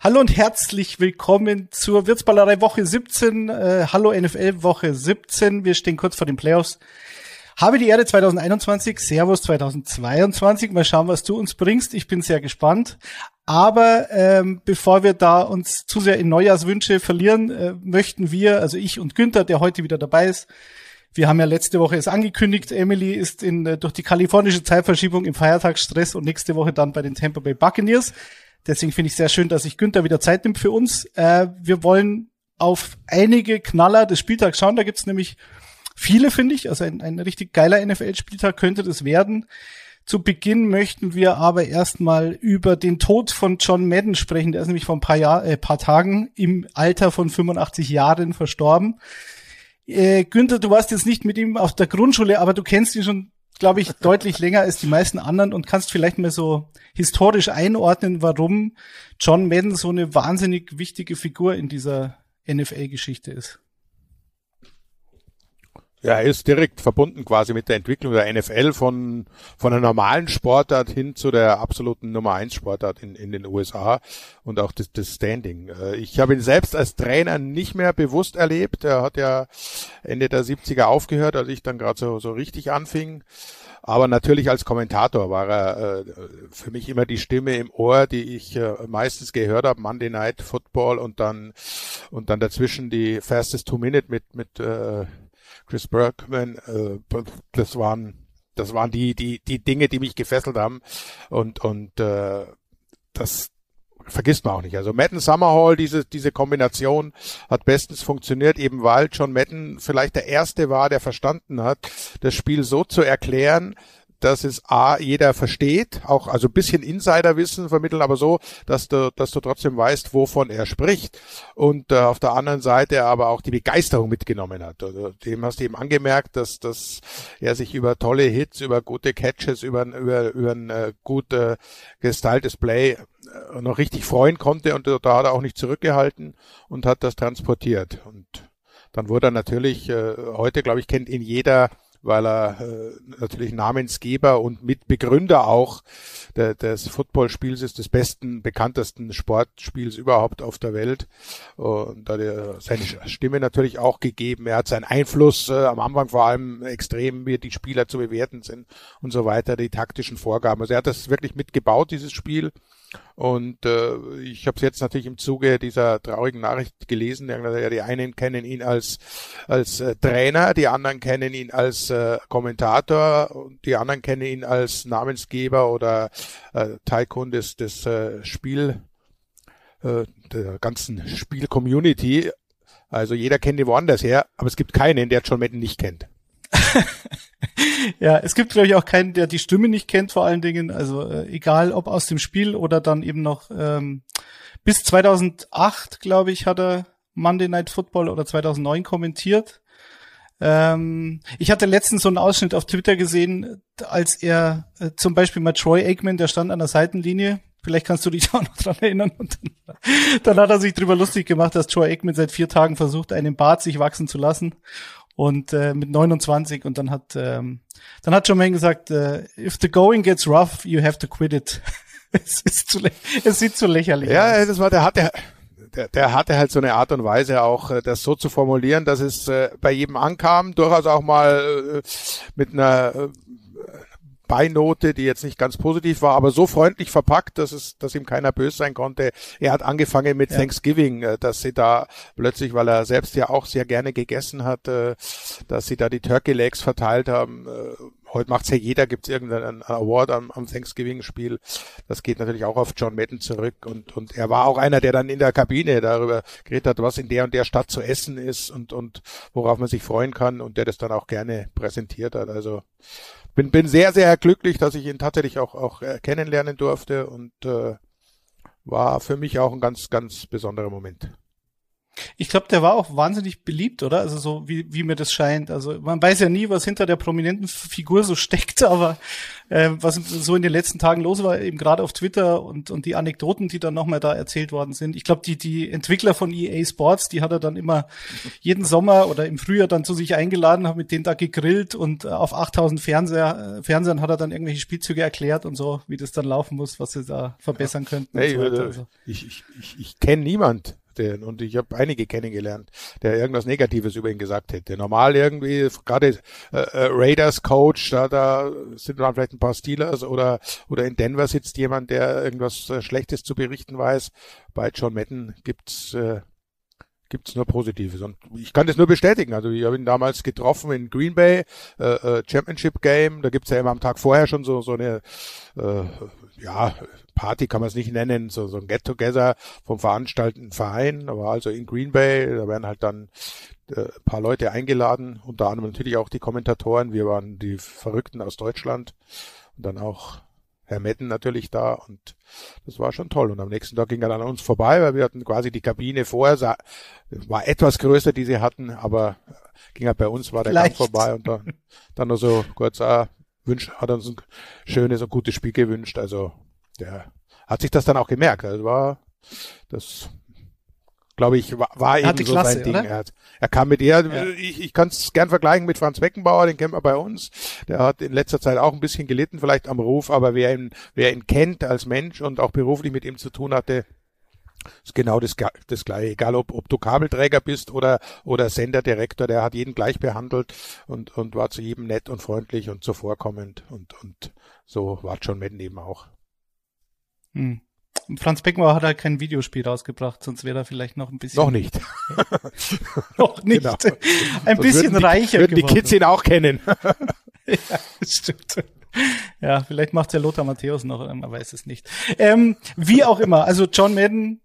Hallo und herzlich willkommen zur Wirtsballerei Woche 17. Äh, hallo NFL Woche 17. Wir stehen kurz vor den Playoffs. Habe die Ehre 2021, Servus 2022. Mal schauen, was du uns bringst. Ich bin sehr gespannt. Aber ähm, bevor wir da uns zu sehr in Neujahrswünsche verlieren, äh, möchten wir, also ich und Günther, der heute wieder dabei ist, wir haben ja letzte Woche es angekündigt, Emily ist in, äh, durch die kalifornische Zeitverschiebung im Feiertagsstress und nächste Woche dann bei den Tampa Bay Buccaneers. Deswegen finde ich sehr schön, dass sich Günther wieder Zeit nimmt für uns. Äh, wir wollen auf einige Knaller des Spieltags schauen. Da gibt's nämlich viele, finde ich. Also ein, ein richtig geiler NFL-Spieltag könnte das werden. Zu Beginn möchten wir aber erstmal über den Tod von John Madden sprechen. Der ist nämlich vor ein paar, Jahr, äh, paar Tagen im Alter von 85 Jahren verstorben. Äh, Günther, du warst jetzt nicht mit ihm auf der Grundschule, aber du kennst ihn schon glaube ich, deutlich länger als die meisten anderen und kannst vielleicht mal so historisch einordnen, warum John Madden so eine wahnsinnig wichtige Figur in dieser NFL-Geschichte ist. Ja, er ist direkt verbunden quasi mit der Entwicklung der NFL von, von einer normalen Sportart hin zu der absoluten Nummer eins Sportart in, in den USA und auch das, das Standing. Äh, ich habe ihn selbst als Trainer nicht mehr bewusst erlebt. Er hat ja Ende der 70er aufgehört, als ich dann gerade so, so richtig anfing. Aber natürlich als Kommentator war er äh, für mich immer die Stimme im Ohr, die ich äh, meistens gehört habe, Monday Night Football und dann und dann dazwischen die Fastest Two Minute mit mit äh, Chris Bergman, äh, das waren das waren die die die Dinge, die mich gefesselt haben und und äh, das vergisst man auch nicht. Also Madden Summerhall, diese, diese Kombination hat bestens funktioniert, eben weil John Madden vielleicht der Erste war, der verstanden hat, das Spiel so zu erklären, dass es A, jeder versteht, auch also bisschen Insiderwissen vermitteln, aber so, dass du, dass du trotzdem weißt, wovon er spricht. Und äh, auf der anderen Seite aber auch die Begeisterung mitgenommen hat. Also, dem hast du eben angemerkt, dass, dass er sich über tolle Hits, über gute Catches, über, über, über ein äh, gut äh, gestyltes Play äh, noch richtig freuen konnte und da hat er auch nicht zurückgehalten und hat das transportiert. Und dann wurde er natürlich, äh, heute glaube ich, kennt ihn jeder weil er äh, natürlich Namensgeber und Mitbegründer auch der, des Footballspiels ist, des besten, bekanntesten Sportspiels überhaupt auf der Welt. Und da hat er seine Stimme natürlich auch gegeben. Er hat seinen Einfluss äh, am Anfang vor allem extrem, wie die Spieler zu bewerten sind und so weiter, die taktischen Vorgaben. Also er hat das wirklich mitgebaut, dieses Spiel. Und äh, ich habe es jetzt natürlich im Zuge dieser traurigen Nachricht gelesen. Ja, die einen kennen ihn als als äh, Trainer, die anderen kennen ihn als äh, Kommentator und die anderen kennen ihn als Namensgeber oder äh, Tycoon des des äh, Spiel äh, der ganzen Spiel-Community. Also jeder kennt ihn woanders her, aber es gibt keinen, der John Madden nicht kennt. ja, es gibt, glaube ich, auch keinen, der die Stimme nicht kennt, vor allen Dingen. Also äh, egal, ob aus dem Spiel oder dann eben noch ähm, bis 2008, glaube ich, hat er Monday Night Football oder 2009 kommentiert. Ähm, ich hatte letztens so einen Ausschnitt auf Twitter gesehen, als er äh, zum Beispiel mal Troy Aikman, der stand an der Seitenlinie. Vielleicht kannst du dich auch noch dran erinnern. Und dann, dann hat er sich drüber lustig gemacht, dass Troy Aikman seit vier Tagen versucht, einen Bart sich wachsen zu lassen und äh, mit 29 und dann hat ähm, dann hat Jermaine gesagt, äh, if the going gets rough, you have to quit it. es, ist zu es sieht zu lächerlich ja, aus. Ja, das war der hatte der, der hatte halt so eine Art und Weise auch, äh, das so zu formulieren, dass es äh, bei jedem ankam, durchaus auch mal äh, mit einer äh, Beinote, die jetzt nicht ganz positiv war, aber so freundlich verpackt, dass es, dass ihm keiner böse sein konnte. Er hat angefangen mit ja. Thanksgiving, äh, dass sie da plötzlich, weil er selbst ja auch sehr gerne gegessen hat, äh, dass sie da die Turkey Legs verteilt haben. Heute macht's ja jeder, gibt's irgendeinen Award am, am Thanksgiving-Spiel. Das geht natürlich auch auf John Madden zurück und, und er war auch einer, der dann in der Kabine darüber geredet hat, was in der und der Stadt zu essen ist und, und worauf man sich freuen kann und der das dann auch gerne präsentiert hat. Also bin, bin sehr, sehr glücklich, dass ich ihn tatsächlich auch, auch äh, kennenlernen durfte und äh, war für mich auch ein ganz, ganz besonderer Moment. Ich glaube, der war auch wahnsinnig beliebt, oder? Also so wie, wie mir das scheint. Also man weiß ja nie, was hinter der prominenten Figur so steckt, aber äh, was so in den letzten Tagen los war, eben gerade auf Twitter und, und die Anekdoten, die dann nochmal da erzählt worden sind. Ich glaube, die, die Entwickler von EA Sports, die hat er dann immer jeden Sommer oder im Frühjahr dann zu sich eingeladen, hat mit denen da gegrillt und auf 8000 Fernseher, äh, Fernsehern hat er dann irgendwelche Spielzüge erklärt und so, wie das dann laufen muss, was sie da verbessern könnten. Hey, so also. Ich, ich, ich, ich kenne niemand, den und ich habe einige kennengelernt, der irgendwas Negatives über ihn gesagt hätte. Normal irgendwie, gerade äh, äh, Raiders Coach, da, da sind dann vielleicht ein paar Steelers oder oder in Denver sitzt jemand, der irgendwas äh, Schlechtes zu berichten weiß. Bei John Madden gibt's äh, gibt's nur Positives. Und ich kann das nur bestätigen. Also ich habe ihn damals getroffen in Green Bay, äh, äh, Championship Game. Da gibt's ja immer am Tag vorher schon so, so eine äh, ja, Party kann man es nicht nennen, so, so ein Get-Together vom veranstaltenden Verein, aber also in Green Bay, da werden halt dann äh, paar Leute eingeladen, unter anderem natürlich auch die Kommentatoren, wir waren die Verrückten aus Deutschland und dann auch Herr Metten natürlich da und das war schon toll. Und am nächsten Tag ging er dann an uns vorbei, weil wir hatten quasi die Kabine vorher, war etwas größer, die sie hatten, aber ging er bei uns, war der Leicht. Gang vorbei und dann, dann nur so kurz, ah, wünscht, hat uns ein schönes und gutes Spiel gewünscht. Also der hat sich das dann auch gemerkt. Also war das glaube ich, war, war eben so Klasse, sein Ding. Er, hat, er kam mit ihr, ja. ich, ich kann es gern vergleichen mit Franz Beckenbauer, den kennt man bei uns. Der hat in letzter Zeit auch ein bisschen gelitten, vielleicht am Ruf, aber wer ihn, wer ihn kennt als Mensch und auch beruflich mit ihm zu tun hatte, ist genau das, das gleiche. Egal ob, ob du Kabelträger bist oder, oder Senderdirektor, der hat jeden gleich behandelt und, und war zu jedem nett und freundlich und zuvorkommend und, und so war John Madden eben auch. Hm. Franz Beckenbauer hat halt kein Videospiel rausgebracht, sonst wäre er vielleicht noch ein bisschen. Noch nicht. noch nicht. Genau. Ein sonst bisschen die, reicher würden geworden. die Kids ihn auch kennen. ja, stimmt. Ja, vielleicht macht der Lothar Matthäus noch, man weiß es nicht. Ähm, wie auch immer, also John Madden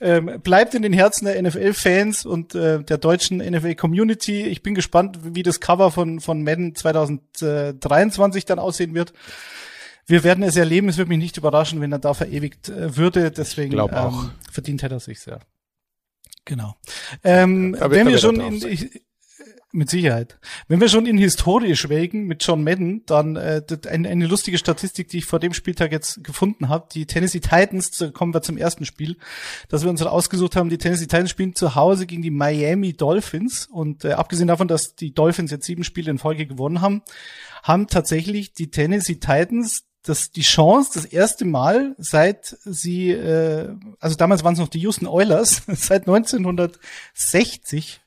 ähm, bleibt in den Herzen der NFL-Fans und äh, der deutschen NFL-Community. Ich bin gespannt, wie das Cover von, von Madden 2023 dann aussehen wird. Wir werden es erleben. Es würde mich nicht überraschen, wenn er da verewigt äh, würde. Deswegen ähm, verdient hätte er sich sehr. Genau. Ähm, wenn wir schon in, ich, mit Sicherheit. Wenn wir schon in Historie schwelgen mit John Madden, dann äh, eine, eine lustige Statistik, die ich vor dem Spieltag jetzt gefunden habe. Die Tennessee Titans, kommen wir zum ersten Spiel, dass wir uns ausgesucht haben, die Tennessee Titans spielen zu Hause gegen die Miami Dolphins. Und äh, abgesehen davon, dass die Dolphins jetzt sieben Spiele in Folge gewonnen haben, haben tatsächlich die Tennessee Titans das die Chance, das erste Mal seit sie, äh, also damals waren es noch die Houston Oilers, seit 1960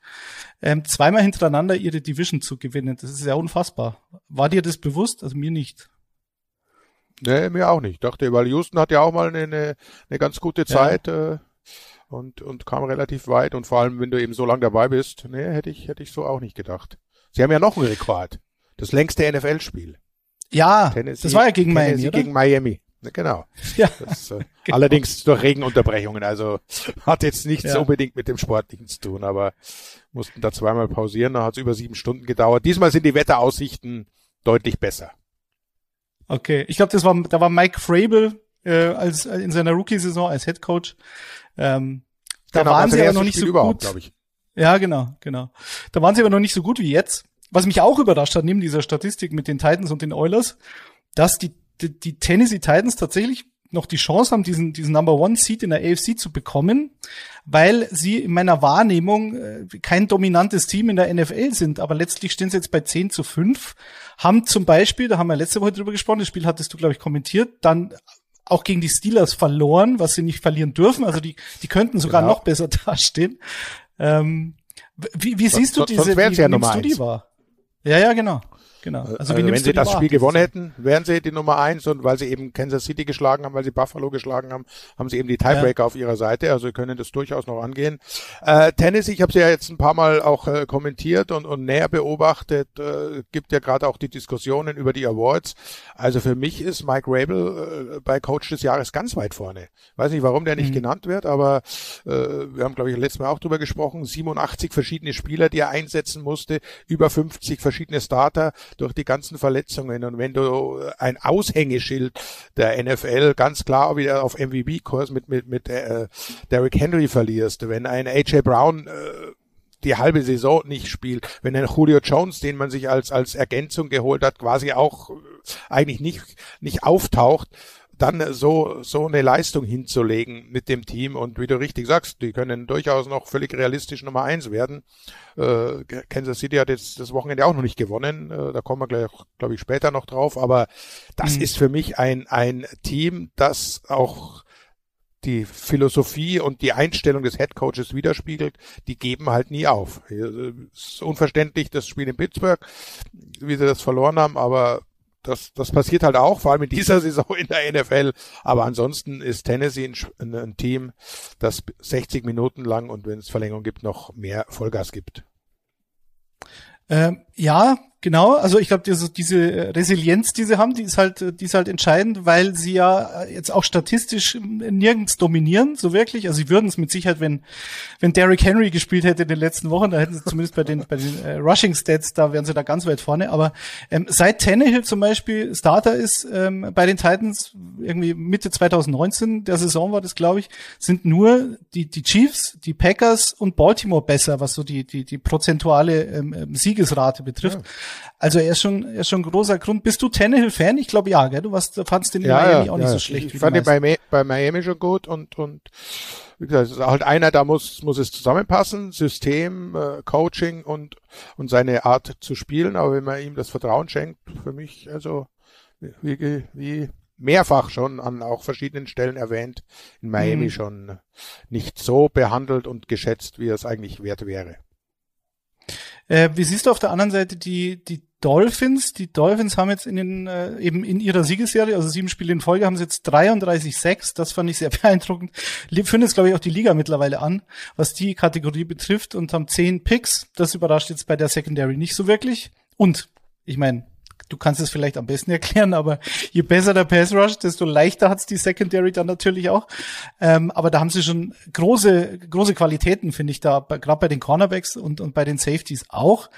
ähm, zweimal hintereinander ihre Division zu gewinnen. Das ist ja unfassbar. War dir das bewusst? Also mir nicht. Nee, mir auch nicht. Ich dachte, weil Houston hat ja auch mal eine, eine ganz gute Zeit ja. äh, und, und kam relativ weit. Und vor allem, wenn du eben so lange dabei bist, nee, hätte ich, hätte ich so auch nicht gedacht. Sie haben ja noch einen Rekord. Das längste NFL-Spiel. Ja, Tennessee, das war ja gegen Miami, oder? gegen Miami. Genau. Ja. Das, äh, genau. Allerdings durch Regenunterbrechungen. Also hat jetzt nichts ja. unbedingt mit dem Sportlichen zu tun, aber mussten da zweimal pausieren. Da hat es über sieben Stunden gedauert. Diesmal sind die Wetteraussichten deutlich besser. Okay, ich glaube, das war da war Mike Frabel äh, als äh, in seiner Rookie-Saison als Head Coach. Ähm, da genau, waren sie aber noch nicht Spiel so gut. Ich. Ja, genau, genau. Da waren sie aber noch nicht so gut wie jetzt. Was mich auch überrascht hat, neben dieser Statistik mit den Titans und den Oilers, dass die, die, die Tennessee Titans tatsächlich noch die Chance haben, diesen, diesen Number One Seat in der AFC zu bekommen, weil sie in meiner Wahrnehmung äh, kein dominantes Team in der NFL sind, aber letztlich stehen sie jetzt bei 10 zu 5, haben zum Beispiel, da haben wir letzte Woche drüber gesprochen, das Spiel hattest du, glaube ich, kommentiert, dann auch gegen die Steelers verloren, was sie nicht verlieren dürfen, also die, die könnten sogar genau. noch besser dastehen. Ähm, wie, wie siehst du diese, wie ja nimmst du die wahr? Ja, ja, genau. Genau. Also, also wenn sie das Spiel gewonnen hätten, wären sie die Nummer eins und weil sie eben Kansas City geschlagen haben, weil sie Buffalo geschlagen haben, haben sie eben die Tiebreaker ja. auf ihrer Seite, also können das durchaus noch angehen. Äh, Tennis, ich habe sie ja jetzt ein paar Mal auch äh, kommentiert und, und näher beobachtet, äh, gibt ja gerade auch die Diskussionen über die Awards. Also für mich ist Mike Rabel äh, bei Coach des Jahres ganz weit vorne. Weiß nicht, warum der nicht mhm. genannt wird, aber äh, wir haben, glaube ich, letztes Mal auch drüber gesprochen, 87 verschiedene Spieler, die er einsetzen musste, über 50 verschiedene Starter durch die ganzen Verletzungen. Und wenn du ein Aushängeschild der NFL ganz klar wieder auf MVP-Kurs mit, mit, mit äh, Derrick Henry verlierst, wenn ein AJ Brown äh, die halbe Saison nicht spielt, wenn ein Julio Jones, den man sich als, als Ergänzung geholt hat, quasi auch äh, eigentlich nicht, nicht auftaucht, dann so, so eine Leistung hinzulegen mit dem Team und wie du richtig sagst, die können durchaus noch völlig realistisch Nummer eins werden. Äh, Kansas City hat jetzt das Wochenende auch noch nicht gewonnen, äh, da kommen wir gleich, glaube ich, später noch drauf, aber das mhm. ist für mich ein, ein Team, das auch die Philosophie und die Einstellung des Head Coaches widerspiegelt, die geben halt nie auf. Es ist unverständlich, das Spiel in Pittsburgh, wie sie das verloren haben, aber das, das passiert halt auch, vor allem in dieser Saison in der NFL. Aber ansonsten ist Tennessee ein, ein Team, das 60 Minuten lang und wenn es Verlängerung gibt, noch mehr Vollgas gibt. Ähm, ja, Genau, also ich glaube, diese, diese Resilienz, die sie haben, die ist halt, die ist halt entscheidend, weil sie ja jetzt auch statistisch nirgends dominieren, so wirklich. Also sie würden es mit Sicherheit, wenn, wenn Derrick Henry gespielt hätte in den letzten Wochen, da hätten sie zumindest bei den, bei den äh, Rushing Stats, da wären sie da ganz weit vorne. Aber ähm, seit Tannehill zum Beispiel Starter ist ähm, bei den Titans, irgendwie Mitte 2019 der Saison war das, glaube ich, sind nur die, die Chiefs, die Packers und Baltimore besser, was so die, die, die prozentuale ähm, ähm Siegesrate betrifft. Ja. Also er ist schon, er ist schon ein großer Grund. Bist du Tannehill-Fan? Ich glaube ja, gell? Du warst, fandst den in ja, Miami ja, auch nicht so schlecht. Ich fand den bei, bei Miami schon gut und, und wie gesagt, es ist halt einer, da muss, muss es zusammenpassen, System, äh, Coaching und, und seine Art zu spielen. Aber wenn man ihm das Vertrauen schenkt, für mich, also, wie, wie mehrfach schon an auch verschiedenen Stellen erwähnt, in Miami mhm. schon nicht so behandelt und geschätzt, wie es eigentlich wert wäre. Äh, wie siehst du auf der anderen Seite die, die Dolphins? Die Dolphins haben jetzt in den, äh, eben in ihrer Siegesserie, also sieben Spiele in Folge, haben sie jetzt 33-6. Das fand ich sehr beeindruckend. Führen jetzt, glaube ich, auch die Liga mittlerweile an, was die Kategorie betrifft und haben zehn Picks. Das überrascht jetzt bei der Secondary nicht so wirklich. Und, ich meine, du kannst es vielleicht am besten erklären, aber je besser der Pass Rush, desto leichter hat's die Secondary dann natürlich auch. Ähm, aber da haben sie schon große, große Qualitäten, finde ich da, gerade bei den Cornerbacks und, und bei den Safeties auch.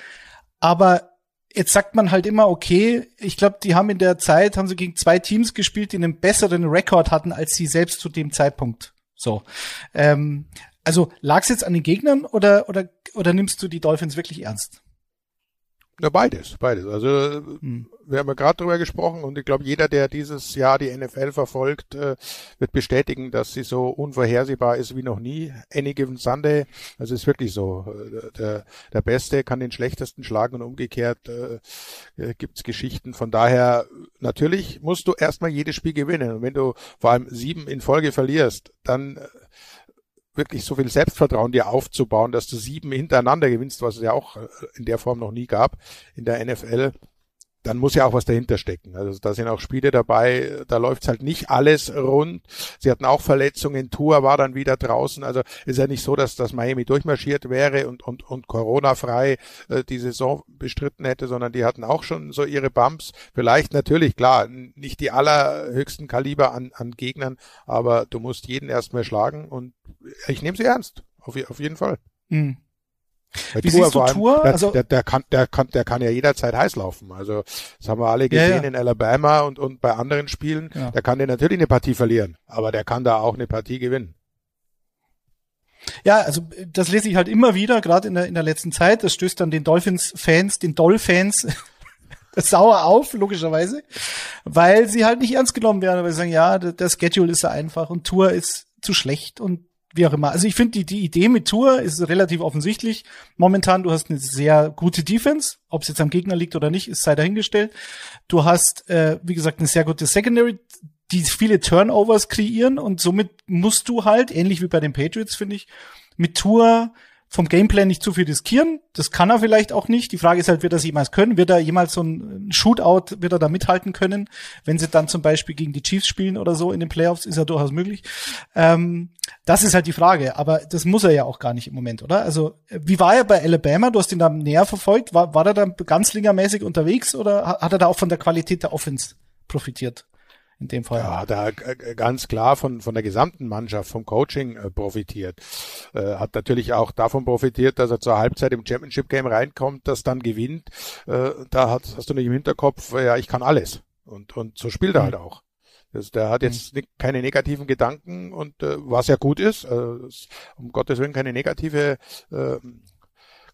Aber jetzt sagt man halt immer, okay, ich glaube, die haben in der Zeit, haben sie gegen zwei Teams gespielt, die einen besseren Rekord hatten als sie selbst zu dem Zeitpunkt. So. Ähm, also lag es jetzt an den Gegnern oder, oder, oder nimmst du die Dolphins wirklich ernst? Ja, beides, beides. Also hm. wir haben ja gerade drüber gesprochen und ich glaube, jeder, der dieses Jahr die NFL verfolgt, äh, wird bestätigen, dass sie so unvorhersehbar ist wie noch nie. Any given Sunday, also ist wirklich so. Äh, der, der Beste kann den Schlechtesten schlagen und umgekehrt äh, äh, gibt's Geschichten. Von daher, natürlich musst du erstmal jedes Spiel gewinnen. Und wenn du vor allem sieben in Folge verlierst, dann äh, wirklich so viel Selbstvertrauen dir aufzubauen, dass du sieben hintereinander gewinnst, was es ja auch äh, in der Form noch nie gab in der NFL, dann muss ja auch was dahinter stecken. Also da sind auch Spiele dabei, da läuft's halt nicht alles rund. Sie hatten auch Verletzungen, Tour war dann wieder draußen. Also ist ja nicht so, dass das Miami durchmarschiert wäre und, und, und Corona-frei äh, die Saison bestritten hätte, sondern die hatten auch schon so ihre Bumps. Vielleicht natürlich, klar, nicht die allerhöchsten Kaliber an, an Gegnern, aber du musst jeden erstmal schlagen und ich nehme sie ernst. Auf, auf jeden Fall. Mhm. Bei Wie Tour siehst du Tour? Der, also, der, der, kann, der, kann, der kann ja jederzeit heiß laufen. Also das haben wir alle gesehen ja, ja. in Alabama und, und bei anderen Spielen. Ja. Der kann dir natürlich eine Partie verlieren, aber der kann da auch eine Partie gewinnen. Ja, also das lese ich halt immer wieder, gerade in der, in der letzten Zeit. Das stößt dann den Dolphins-Fans, den Doll-Fans sauer auf, logischerweise, weil sie halt nicht ernst genommen werden, weil sie sagen, ja, der, der Schedule ist so einfach und Tour ist zu schlecht und wie auch immer. Also ich finde, die, die Idee mit Tour ist relativ offensichtlich. Momentan, du hast eine sehr gute Defense. Ob es jetzt am Gegner liegt oder nicht, ist sei dahingestellt. Du hast, äh, wie gesagt, eine sehr gute Secondary, die viele Turnovers kreieren und somit musst du halt, ähnlich wie bei den Patriots, finde ich, mit Tour vom Gameplay nicht zu viel riskieren. Das kann er vielleicht auch nicht. Die Frage ist halt, wird er es jemals können? Wird er jemals so ein Shootout, wird er da mithalten können? Wenn sie dann zum Beispiel gegen die Chiefs spielen oder so in den Playoffs, ist ja durchaus möglich. Ähm, das ist halt die Frage. Aber das muss er ja auch gar nicht im Moment, oder? Also, wie war er bei Alabama? Du hast ihn da näher verfolgt. War, war er da ganz lingermäßig unterwegs oder hat er da auch von der Qualität der Offense profitiert? In dem Fall. Ja, da ganz klar von, von der gesamten Mannschaft, vom Coaching äh, profitiert. Äh, hat natürlich auch davon profitiert, dass er zur Halbzeit im Championship Game reinkommt, das dann gewinnt. Äh, da hast, hast du nicht im Hinterkopf, äh, ja, ich kann alles. Und, und so spielt er mhm. halt auch. Das, der hat jetzt mhm. keine negativen Gedanken und äh, was ja gut ist, äh, um Gottes Willen keine negative äh,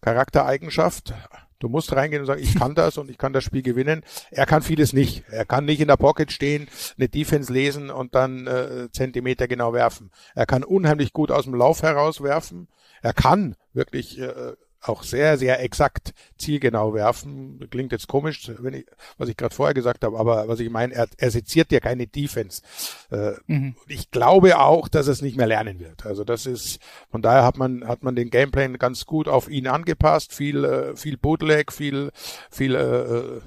Charaktereigenschaft. Du musst reingehen und sagen, ich kann das und ich kann das Spiel gewinnen. Er kann vieles nicht. Er kann nicht in der Pocket stehen, eine Defense lesen und dann äh, Zentimeter genau werfen. Er kann unheimlich gut aus dem Lauf heraus werfen. Er kann wirklich äh, auch sehr, sehr exakt zielgenau werfen. Klingt jetzt komisch, wenn ich, was ich gerade vorher gesagt habe, aber was ich meine, er, er seziert ja keine Defense. Äh, mhm. Ich glaube auch, dass er es nicht mehr lernen wird. Also das ist, von daher hat man, hat man den Gameplan ganz gut auf ihn angepasst. Viel, äh, viel Bootleg, viel, viel, äh, äh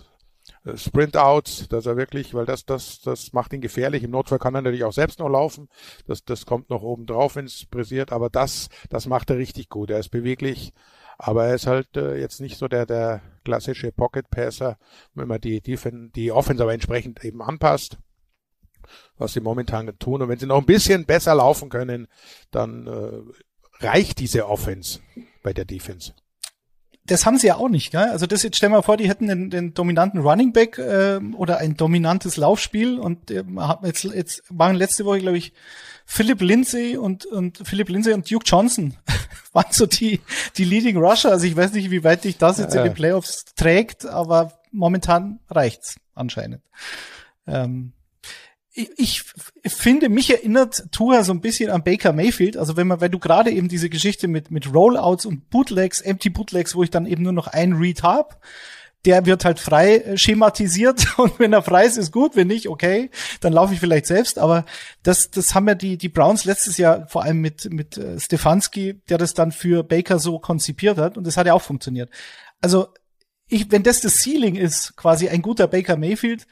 Sprint-Outs, dass er wirklich, weil das, das, das macht ihn gefährlich. Im Notfall kann er natürlich auch selbst noch laufen. Das, das kommt noch oben drauf, wenn es pressiert. Aber das, das macht er richtig gut. Er ist beweglich. Aber er ist halt äh, jetzt nicht so der, der klassische Pocket Passer, wenn man die, die, die Offense aber entsprechend eben anpasst, was sie momentan tun. Und wenn sie noch ein bisschen besser laufen können, dann äh, reicht diese Offense bei der Defense das haben sie ja auch nicht, gell? Also das jetzt stell mal vor, die hätten den, den dominanten Running Back äh, oder ein dominantes Laufspiel und äh, jetzt jetzt waren letzte Woche glaube ich Philip Lindsay und, und Philip Lindsay und Duke Johnson waren so die, die Leading Rusher. Also ich weiß nicht, wie weit dich das jetzt ja. in den Playoffs trägt, aber momentan reicht's anscheinend. Ähm, ich, ich finde, mich erinnert Tua so ein bisschen an Baker Mayfield. Also wenn man, weil du gerade eben diese Geschichte mit, mit Rollouts und Bootlegs, Empty Bootlegs, wo ich dann eben nur noch ein Read hab, der wird halt frei äh, schematisiert und wenn er frei ist, ist gut, wenn nicht, okay, dann laufe ich vielleicht selbst, aber das, das haben ja die, die Browns letztes Jahr vor allem mit, mit äh, Stefanski, der das dann für Baker so konzipiert hat und das hat ja auch funktioniert. Also, ich, wenn das das Ceiling ist, quasi ein guter Baker Mayfield,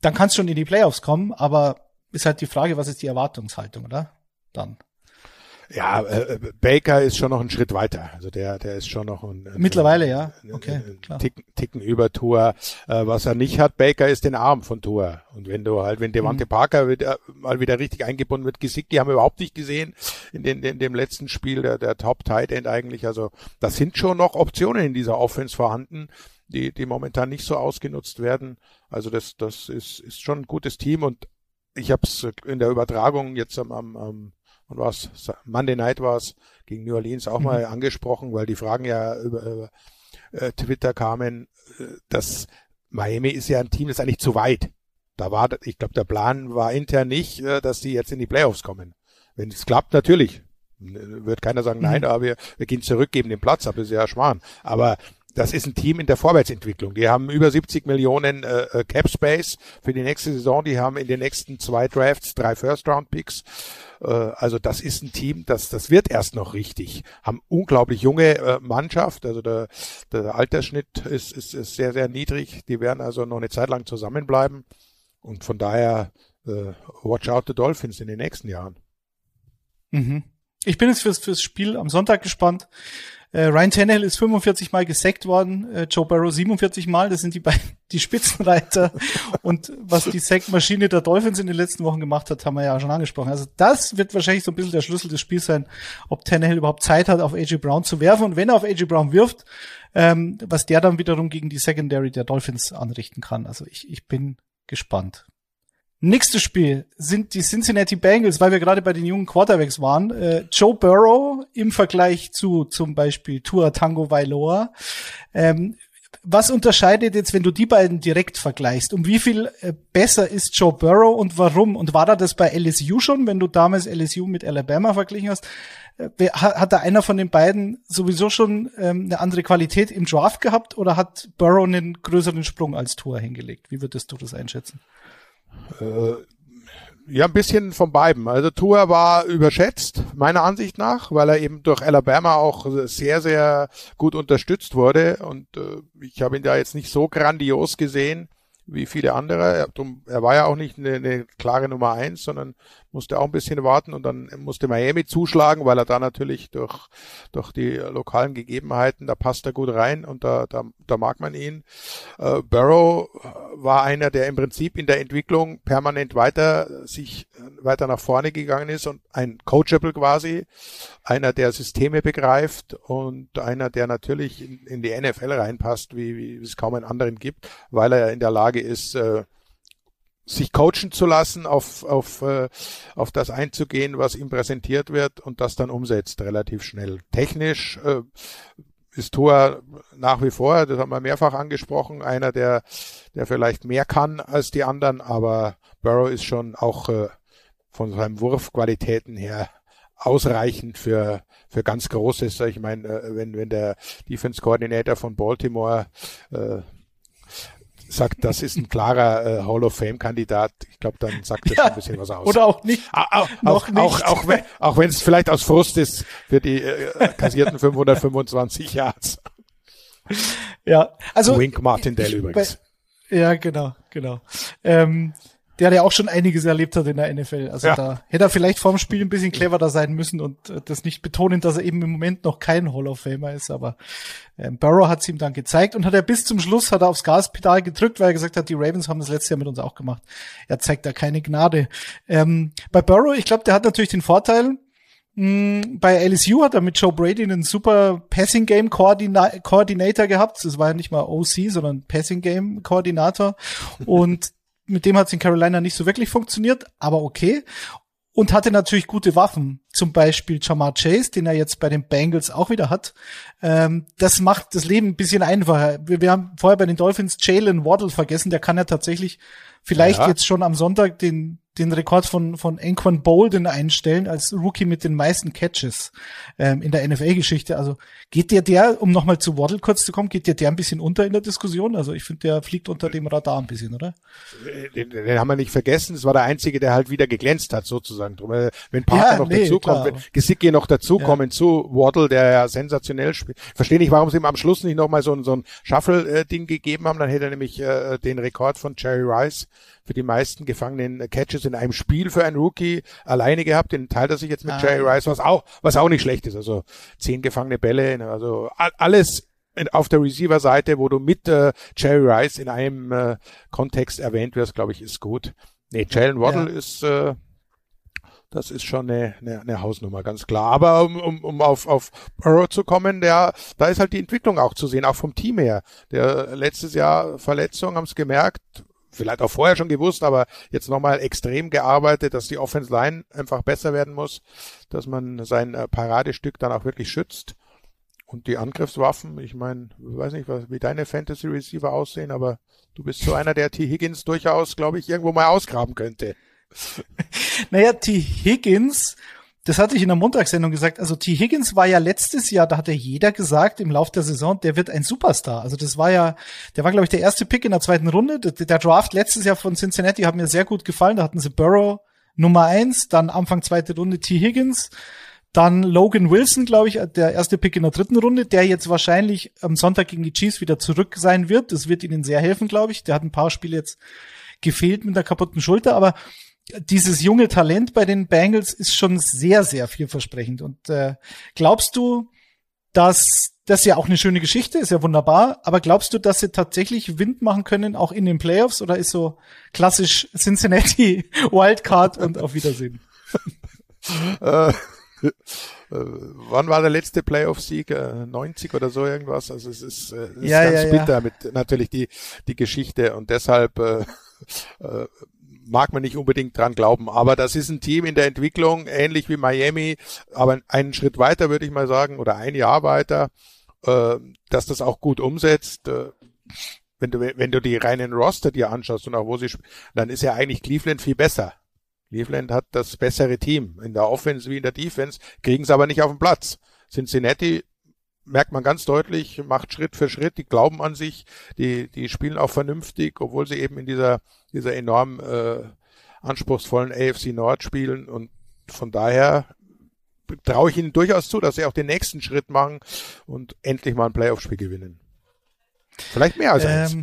dann kann es schon in die Playoffs kommen, aber ist halt die Frage, was ist die Erwartungshaltung, oder? Dann. Ja, äh, Baker ist schon noch einen Schritt weiter. Also der, der ist schon noch ein, mittlerweile ja. Okay, klar. Ticken, Ticken über Tour. Äh, was er nicht hat, Baker ist den Arm von Tour. Und wenn du halt, wenn Devante mhm. Parker wieder, mal wieder richtig eingebunden wird, Gesicki haben wir überhaupt nicht gesehen in, den, in dem letzten Spiel der, der Top Tight End eigentlich. Also das sind schon noch Optionen in dieser Offense vorhanden, die, die momentan nicht so ausgenutzt werden. Also das, das ist, ist schon ein gutes Team und ich habe es in der Übertragung jetzt am, am, am und was Monday Night war es gegen New Orleans auch mhm. mal angesprochen, weil die Fragen ja über, über äh, Twitter kamen, äh, dass Miami ist ja ein Team, das ist eigentlich zu weit. Da war, ich glaube, der Plan war intern nicht, äh, dass sie jetzt in die Playoffs kommen. Wenn es klappt, natürlich. Wird keiner sagen, mhm. nein, aber wir, wir gehen zurück, geben den Platz ab, ist ja Schmarrn. Aber das ist ein Team in der Vorwärtsentwicklung. Die haben über 70 Millionen äh, äh, Cap Space für die nächste Saison. Die haben in den nächsten zwei Drafts drei First Round Picks. Äh, also das ist ein Team, das das wird erst noch richtig. Haben unglaublich junge äh, Mannschaft. Also der, der Altersschnitt ist, ist, ist sehr sehr niedrig. Die werden also noch eine Zeit lang zusammenbleiben. Und von daher äh, watch out the Dolphins in den nächsten Jahren. Mhm. Ich bin jetzt fürs, fürs Spiel am Sonntag gespannt. Äh, Ryan Tannehill ist 45 Mal gesackt worden, äh, Joe Burrow 47 Mal. Das sind die beiden, die Spitzenreiter. Und was die Sackmaschine der Dolphins in den letzten Wochen gemacht hat, haben wir ja schon angesprochen. Also das wird wahrscheinlich so ein bisschen der Schlüssel des Spiels sein, ob Tannehill überhaupt Zeit hat, auf AJ Brown zu werfen. Und wenn er auf AJ Brown wirft, ähm, was der dann wiederum gegen die Secondary der Dolphins anrichten kann. Also ich, ich bin gespannt. Nächstes Spiel sind die Cincinnati Bengals, weil wir gerade bei den jungen Quarterbacks waren. Äh, Joe Burrow im Vergleich zu zum Beispiel Tua Tango Vailoa. Ähm, was unterscheidet jetzt, wenn du die beiden direkt vergleichst? Um wie viel äh, besser ist Joe Burrow und warum? Und war da das bei LSU schon, wenn du damals LSU mit Alabama verglichen hast? Äh, hat da einer von den beiden sowieso schon ähm, eine andere Qualität im Draft gehabt oder hat Burrow einen größeren Sprung als Tua hingelegt? Wie würdest du das einschätzen? Äh, ja, ein bisschen von beiden. Also Tour war überschätzt, meiner Ansicht nach, weil er eben durch Alabama auch sehr, sehr gut unterstützt wurde. Und äh, ich habe ihn da jetzt nicht so grandios gesehen wie viele andere. Er, er war ja auch nicht eine, eine klare Nummer eins, sondern musste auch ein bisschen warten und dann musste Miami zuschlagen, weil er da natürlich durch, durch die lokalen Gegebenheiten, da passt er gut rein und da, da, da mag man ihn. Äh, Burrow war einer, der im Prinzip in der Entwicklung permanent weiter sich weiter nach vorne gegangen ist und ein Coachable quasi, einer, der Systeme begreift und einer, der natürlich in, in die NFL reinpasst, wie, wie es kaum einen anderen gibt, weil er in der Lage ist, äh, sich coachen zu lassen, auf, auf, äh, auf das einzugehen, was ihm präsentiert wird und das dann umsetzt relativ schnell. Technisch äh, ist Tor nach wie vor, das haben wir mehrfach angesprochen, einer, der, der vielleicht mehr kann als die anderen, aber Burrow ist schon auch äh, von seinen Wurfqualitäten her ausreichend für, für ganz Großes. Ich meine, äh, wenn, wenn der Defense Coordinator von Baltimore äh, sagt, das ist ein klarer äh, Hall of Fame Kandidat, ich glaube, dann sagt das ja, ein bisschen was aus. Oder auch nicht. Auch, auch, nicht. auch, auch, wenn, auch wenn es vielleicht aus Frust ist für die äh, kassierten 525 Yards. Ja, also. Wink Martindale übrigens. Bei, ja, genau, genau. Ähm, der ja auch schon einiges erlebt hat in der NFL. Also ja. da hätte er vielleicht vorm Spiel ein bisschen cleverer sein müssen und äh, das nicht betonen, dass er eben im Moment noch kein Hall of Famer ist. Aber ähm, Burrow hat es ihm dann gezeigt und hat er bis zum Schluss hat er aufs Gaspedal gedrückt, weil er gesagt hat, die Ravens haben das letzte Jahr mit uns auch gemacht. Er zeigt da keine Gnade. Ähm, bei Burrow, ich glaube, der hat natürlich den Vorteil, hm, bei LSU hat er mit Joe Brady einen super Passing Game Coordinator gehabt. Das war ja nicht mal OC, sondern Passing Game Koordinator. Und mit dem hat es in Carolina nicht so wirklich funktioniert, aber okay. Und hatte natürlich gute Waffen, zum Beispiel Jamar Chase, den er jetzt bei den Bengals auch wieder hat. Ähm, das macht das Leben ein bisschen einfacher. Wir, wir haben vorher bei den Dolphins Jalen Waddle vergessen, der kann ja tatsächlich vielleicht ja. jetzt schon am Sonntag den den Rekord von, von Anquan Bolden einstellen als Rookie mit den meisten Catches ähm, in der NFL-Geschichte. Also geht der der, um nochmal zu Waddle kurz zu kommen, geht der der ein bisschen unter in der Diskussion? Also ich finde, der fliegt unter dem Radar ein bisschen, oder? Den, den haben wir nicht vergessen. Es war der Einzige, der halt wieder geglänzt hat, sozusagen. Drum, äh, wenn Parker ja, noch nee, dazukommt, wenn Gesicki noch dazukommen ja. zu Waddle, der ja sensationell spielt. Verstehe nicht, warum sie ihm am Schluss nicht nochmal so, ein so ein Shuffle-Ding gegeben haben. Dann hätte er nämlich äh, den Rekord von Jerry Rice für die meisten gefangenen Catches in einem Spiel für einen Rookie alleine gehabt. Den teilt er sich jetzt mit ah. Jerry Rice, was auch, was auch nicht schlecht ist. Also zehn gefangene Bälle, also alles auf der Receiver-Seite, wo du mit äh, Jerry Rice in einem äh, Kontext erwähnt wirst, glaube ich, ist gut. Nee, Jalen Waddle ja. ist äh, das ist schon eine, eine, eine Hausnummer, ganz klar. Aber um, um, um auf, auf Burrow zu kommen, der, da ist halt die Entwicklung auch zu sehen, auch vom Team her. Der letztes Jahr Verletzung, haben es gemerkt, vielleicht auch vorher schon gewusst, aber jetzt nochmal extrem gearbeitet, dass die Offense Line einfach besser werden muss, dass man sein äh, Paradestück dann auch wirklich schützt. Und die Angriffswaffen, ich meine, weiß nicht, wie deine Fantasy Receiver aussehen, aber du bist so einer, der T. Higgins durchaus, glaube ich, irgendwo mal ausgraben könnte. naja, T. Higgins das hatte ich in der Montagssendung gesagt. Also T. Higgins war ja letztes Jahr, da hat ja jeder gesagt im Lauf der Saison, der wird ein Superstar. Also das war ja, der war glaube ich der erste Pick in der zweiten Runde. Der, der Draft letztes Jahr von Cincinnati hat mir sehr gut gefallen. Da hatten sie Burrow Nummer eins, dann Anfang zweite Runde T. Higgins, dann Logan Wilson, glaube ich, der erste Pick in der dritten Runde, der jetzt wahrscheinlich am Sonntag gegen die Chiefs wieder zurück sein wird. Das wird ihnen sehr helfen, glaube ich. Der hat ein paar Spiele jetzt gefehlt mit der kaputten Schulter, aber dieses junge Talent bei den Bengals ist schon sehr, sehr vielversprechend. Und äh, glaubst du, dass das ja auch eine schöne Geschichte ist, ja wunderbar, aber glaubst du, dass sie tatsächlich Wind machen können, auch in den Playoffs, oder ist so klassisch Cincinnati Wildcard und auf Wiedersehen? äh, äh, wann war der letzte Playoff-Sieg? Äh, 90 oder so irgendwas? Also es ist, äh, es ja, ist ganz ja, bitter ja. mit natürlich die, die Geschichte und deshalb äh, äh, mag man nicht unbedingt dran glauben. Aber das ist ein Team in der Entwicklung, ähnlich wie Miami, aber einen Schritt weiter, würde ich mal sagen, oder ein Jahr weiter, äh, dass das auch gut umsetzt. Äh, wenn du, wenn du die reinen Roster dir anschaust und auch wo sie, dann ist ja eigentlich Cleveland viel besser. Cleveland hat das bessere Team in der Offense wie in der Defense, kriegen es aber nicht auf den Platz. Cincinnati merkt man ganz deutlich, macht Schritt für Schritt, die glauben an sich, die, die spielen auch vernünftig, obwohl sie eben in dieser, dieser enorm äh, anspruchsvollen AFC Nord spielen und von daher traue ich ihnen durchaus zu, dass sie auch den nächsten Schritt machen und endlich mal ein Playoff-Spiel gewinnen. Vielleicht mehr als eins.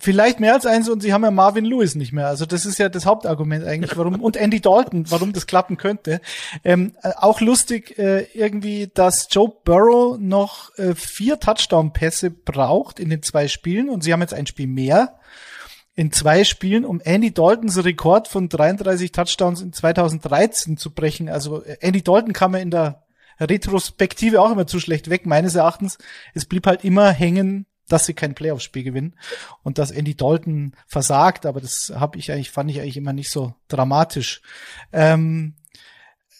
Vielleicht mehr als eins und sie haben ja Marvin Lewis nicht mehr. Also das ist ja das Hauptargument eigentlich, warum und Andy Dalton, warum das klappen könnte. Ähm, äh, auch lustig äh, irgendwie, dass Joe Burrow noch äh, vier Touchdown-Pässe braucht in den zwei Spielen und sie haben jetzt ein Spiel mehr in zwei Spielen, um Andy Daltons Rekord von 33 Touchdowns in 2013 zu brechen. Also äh, Andy Dalton kam ja in der Retrospektive auch immer zu schlecht weg, meines Erachtens. Es blieb halt immer hängen, dass sie kein Playoff-Spiel gewinnen und dass Andy Dalton versagt, aber das habe ich eigentlich, fand ich eigentlich immer nicht so dramatisch. Ähm,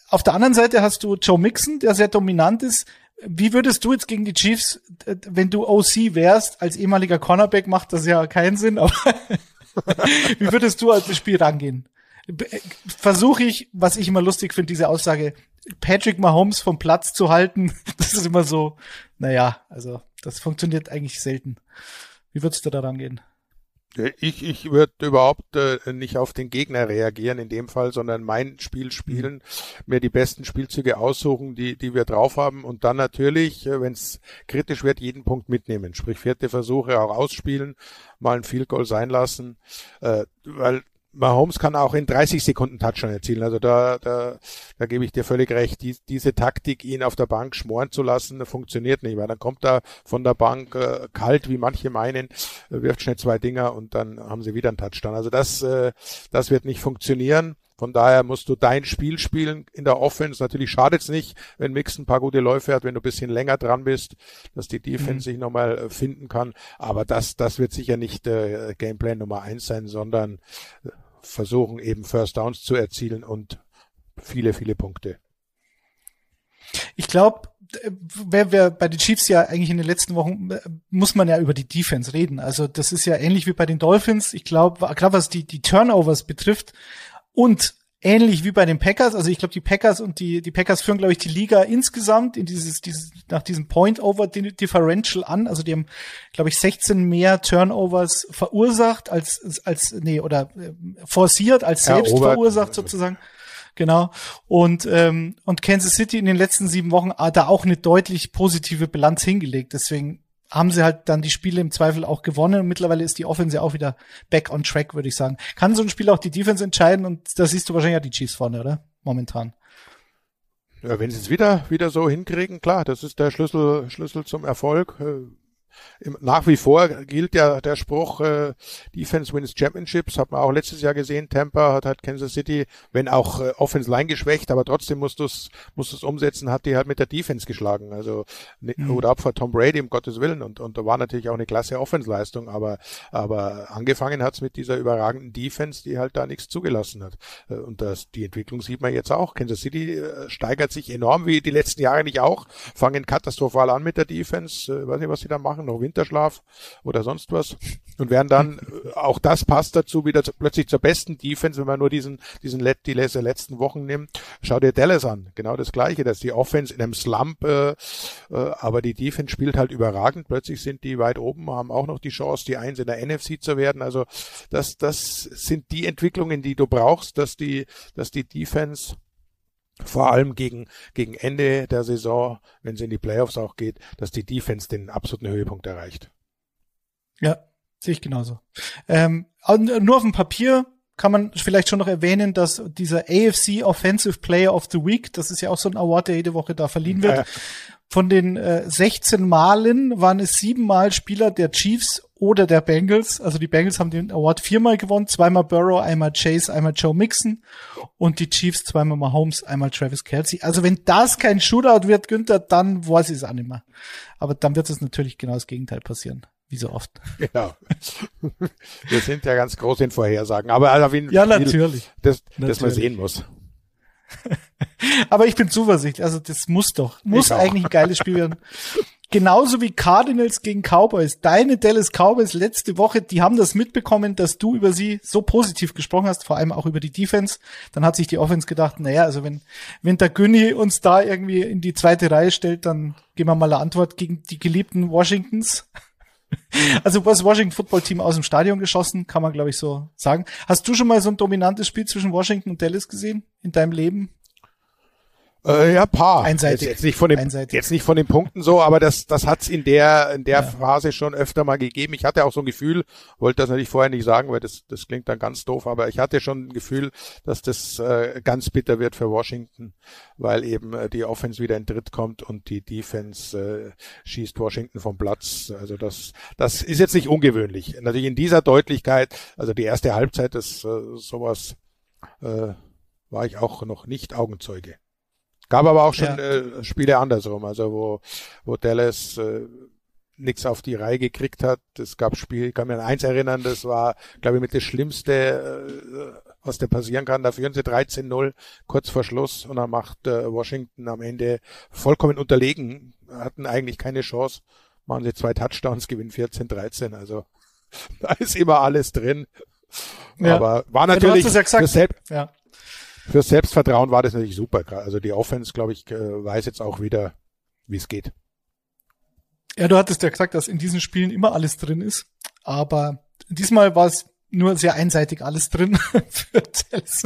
auf der anderen Seite hast du Joe Mixon, der sehr dominant ist. Wie würdest du jetzt gegen die Chiefs, äh, wenn du OC wärst, als ehemaliger Cornerback macht das ja keinen Sinn, aber wie würdest du als das Spiel rangehen? Äh, Versuche ich, was ich immer lustig finde, diese Aussage, Patrick Mahomes vom Platz zu halten, das ist immer so, naja, also das funktioniert eigentlich selten. Wie würdest du da rangehen? Ich, ich würde überhaupt äh, nicht auf den Gegner reagieren in dem Fall, sondern mein Spiel spielen, mhm. mir die besten Spielzüge aussuchen, die, die wir drauf haben und dann natürlich, äh, wenn es kritisch wird, jeden Punkt mitnehmen. Sprich vierte Versuche auch ausspielen, mal ein Field Goal sein lassen, äh, weil Mahomes kann auch in 30 Sekunden Touchdown erzielen. Also da, da, da gebe ich dir völlig recht. Die, diese Taktik, ihn auf der Bank schmoren zu lassen, funktioniert nicht, weil dann kommt er von der Bank äh, kalt, wie manche meinen, wirft schnell zwei Dinger und dann haben sie wieder einen Touchdown. Also das, äh, das wird nicht funktionieren. Von daher musst du dein Spiel spielen in der Offense. Natürlich schadet es nicht, wenn Mix ein paar gute Läufe hat, wenn du ein bisschen länger dran bist, dass die Defense mhm. sich nochmal äh, finden kann. Aber das, das wird sicher nicht äh, Gameplan Nummer eins sein, sondern äh, versuchen eben First Downs zu erzielen und viele, viele Punkte. Ich glaube, wer, wer bei den Chiefs ja eigentlich in den letzten Wochen äh, muss man ja über die Defense reden. Also das ist ja ähnlich wie bei den Dolphins. Ich glaube, gerade was die, die Turnovers betrifft und ähnlich wie bei den Packers. Also ich glaube, die Packers und die, die Packers führen, glaube ich, die Liga insgesamt in dieses, dieses, nach diesem Point-Over-Differential an. Also die haben, glaube ich, 16 mehr Turnovers verursacht als, als, nee, oder äh, forciert, als selbst Erobert. verursacht sozusagen. Genau. Und, ähm, und Kansas City in den letzten sieben Wochen hat da auch eine deutlich positive Bilanz hingelegt. Deswegen haben sie halt dann die Spiele im Zweifel auch gewonnen und mittlerweile ist die Offense auch wieder back on track, würde ich sagen. Kann so ein Spiel auch die Defense entscheiden und da siehst du wahrscheinlich ja die Chiefs vorne, oder? Momentan. Ja, wenn sie es wieder, wieder so hinkriegen, klar, das ist der Schlüssel, Schlüssel zum Erfolg. Nach wie vor gilt ja der Spruch, äh, Defense wins Championships, hat man auch letztes Jahr gesehen. Tampa hat halt Kansas City, wenn auch äh, Offense Line geschwächt, aber trotzdem musst du es musst du's umsetzen, hat die halt mit der Defense geschlagen. Also ne, mhm. oder ab vor Tom Brady, um Gottes Willen. Und, und da war natürlich auch eine klasse Offense-Leistung, aber, aber angefangen hat's mit dieser überragenden Defense, die halt da nichts zugelassen hat. Äh, und das, die Entwicklung sieht man jetzt auch. Kansas City äh, steigert sich enorm, wie die letzten Jahre nicht auch, fangen katastrophal an mit der Defense. Äh, weiß nicht, was sie da machen noch Winterschlaf oder sonst was. Und werden dann, äh, auch das passt dazu, wieder zu, plötzlich zur besten Defense, wenn man nur diesen, diesen Let, die letzten Wochen nimmt. Schau dir Dallas an, genau das gleiche, dass die Offense in einem Slump, äh, äh, aber die Defense spielt halt überragend, plötzlich sind die weit oben, haben auch noch die Chance, die Eins in der NFC zu werden, also das, das sind die Entwicklungen, die du brauchst, dass die, dass die Defense vor allem gegen, gegen Ende der Saison, wenn es in die Playoffs auch geht, dass die Defense den absoluten Höhepunkt erreicht. Ja, sehe ich genauso. Ähm, nur auf dem Papier kann man vielleicht schon noch erwähnen, dass dieser AFC Offensive Player of the Week, das ist ja auch so ein Award, der jede Woche da verliehen wird, ja. von den äh, 16 Malen waren es sieben Mal Spieler der Chiefs oder der Bengals. Also die Bengals haben den Award viermal gewonnen, zweimal Burrow, einmal Chase, einmal Joe Mixon und die Chiefs zweimal Mahomes, einmal Travis Kelsey. Also wenn das kein Shootout wird, Günther, dann weiß ich es auch nicht mehr. Aber dann wird es natürlich genau das Gegenteil passieren. Wie so oft. Genau. Wir sind ja ganz groß in Vorhersagen. Aber also, ja, natürlich. Das, natürlich. das man sehen muss. Aber ich bin zuversichtlich. Also das muss doch, muss eigentlich ein geiles Spiel werden. Genauso wie Cardinals gegen Cowboys. Deine Dallas Cowboys letzte Woche, die haben das mitbekommen, dass du über sie so positiv gesprochen hast, vor allem auch über die Defense. Dann hat sich die Offense gedacht, naja, also wenn, wenn der Günni uns da irgendwie in die zweite Reihe stellt, dann geben wir mal eine Antwort gegen die geliebten Washingtons. Also das Washington Football Team aus dem Stadion geschossen, kann man glaube ich so sagen. Hast du schon mal so ein dominantes Spiel zwischen Washington und Dallas gesehen in deinem Leben? Äh, ja, paar. Einseitig. Jetzt, jetzt, nicht von den, Einseitig. jetzt nicht von den Punkten so, aber das, das hat's in der, in der ja. Phase schon öfter mal gegeben. Ich hatte auch so ein Gefühl, wollte das natürlich vorher nicht sagen, weil das, das klingt dann ganz doof, aber ich hatte schon ein Gefühl, dass das äh, ganz bitter wird für Washington, weil eben äh, die Offense wieder in Dritt kommt und die Defense äh, schießt Washington vom Platz. Also das, das ist jetzt nicht ungewöhnlich. Natürlich in dieser Deutlichkeit, also die erste Halbzeit ist äh, sowas, äh, war ich auch noch nicht Augenzeuge. Gab aber auch schon ja. äh, Spiele andersrum, also wo, wo Dallas äh, nichts auf die Reihe gekriegt hat. Es gab Spiel, kann mir an eins erinnern, das war, glaube ich, mit das Schlimmste, äh, was da passieren kann. Da führen sie 13-0 kurz vor Schluss und dann macht äh, Washington am Ende vollkommen unterlegen, hatten eigentlich keine Chance. Machen sie zwei Touchdowns, gewinnen 14-13. Also da ist immer alles drin. Ja. Aber war natürlich ja, ja ja. Für Selbstvertrauen war das natürlich super. Also die Offense, glaube ich, äh, weiß jetzt auch wieder, wie es geht. Ja, du hattest ja gesagt, dass in diesen Spielen immer alles drin ist. Aber diesmal war es nur sehr einseitig alles drin für Dallas.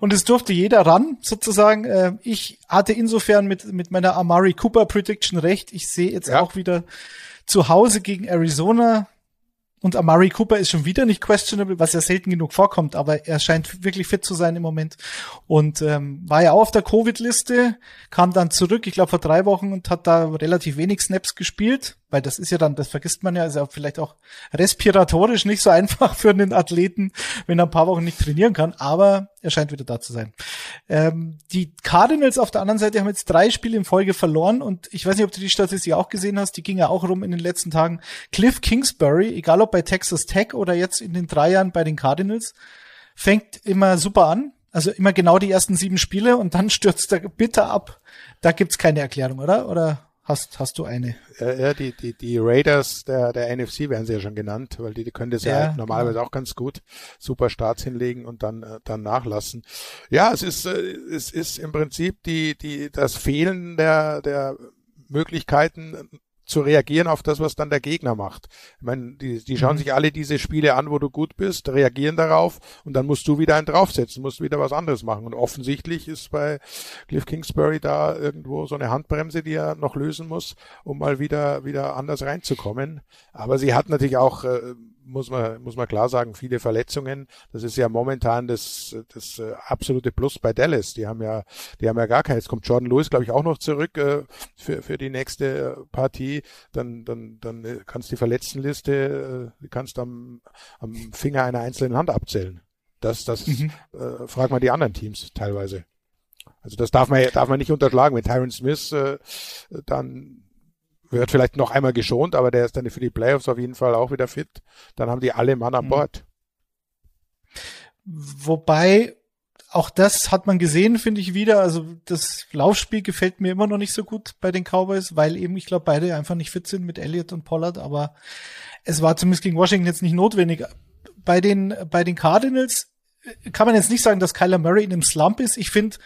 Und es durfte jeder ran, sozusagen. Äh, ich hatte insofern mit, mit meiner Amari Cooper Prediction recht. Ich sehe jetzt ja. auch wieder zu Hause gegen Arizona und Amari Cooper ist schon wieder nicht questionable, was ja selten genug vorkommt, aber er scheint wirklich fit zu sein im Moment. Und ähm, war ja auch auf der Covid-Liste, kam dann zurück, ich glaube vor drei Wochen und hat da relativ wenig Snaps gespielt weil das ist ja dann, das vergisst man ja, ist ja vielleicht auch respiratorisch nicht so einfach für einen Athleten, wenn er ein paar Wochen nicht trainieren kann, aber er scheint wieder da zu sein. Ähm, die Cardinals auf der anderen Seite haben jetzt drei Spiele in Folge verloren und ich weiß nicht, ob du die Statistik auch gesehen hast, die ging ja auch rum in den letzten Tagen. Cliff Kingsbury, egal ob bei Texas Tech oder jetzt in den drei Jahren bei den Cardinals, fängt immer super an, also immer genau die ersten sieben Spiele und dann stürzt er bitter ab. Da gibt's keine Erklärung, oder? Oder Hast, hast du eine? Ja, die, die, die Raiders der, der NFC werden sie ja schon genannt, weil die, die können das ja, ja normalerweise genau. auch ganz gut super Starts hinlegen und dann, äh, dann nachlassen. Ja, es ist, äh, es ist im Prinzip die, die, das Fehlen der, der Möglichkeiten, zu reagieren auf das, was dann der Gegner macht. Ich meine, die, die schauen mhm. sich alle diese Spiele an, wo du gut bist, reagieren darauf und dann musst du wieder einen draufsetzen, musst wieder was anderes machen. Und offensichtlich ist bei Cliff Kingsbury da irgendwo so eine Handbremse, die er noch lösen muss, um mal wieder, wieder anders reinzukommen. Aber sie hat natürlich auch äh, muss man, muss man klar sagen, viele Verletzungen. Das ist ja momentan das, das äh, absolute Plus bei Dallas. Die haben ja, die haben ja gar keine. Jetzt kommt Jordan Lewis, glaube ich, auch noch zurück äh, für, für die nächste äh, Partie. Dann, dann, dann äh, kannst die Verletztenliste, äh, kannst am, am Finger einer einzelnen Hand abzählen. Das, das mhm. äh, fragt man die anderen Teams teilweise. Also das darf man, darf man nicht unterschlagen. Wenn Tyron Smith äh, dann wird vielleicht noch einmal geschont, aber der ist dann für die Playoffs auf jeden Fall auch wieder fit. Dann haben die alle Mann an mhm. Bord. Wobei, auch das hat man gesehen, finde ich wieder. Also das Laufspiel gefällt mir immer noch nicht so gut bei den Cowboys, weil eben, ich glaube, beide einfach nicht fit sind mit Elliott und Pollard, aber es war zumindest gegen Washington jetzt nicht notwendig. Bei den, bei den Cardinals kann man jetzt nicht sagen, dass Kyler Murray in einem Slump ist. Ich finde,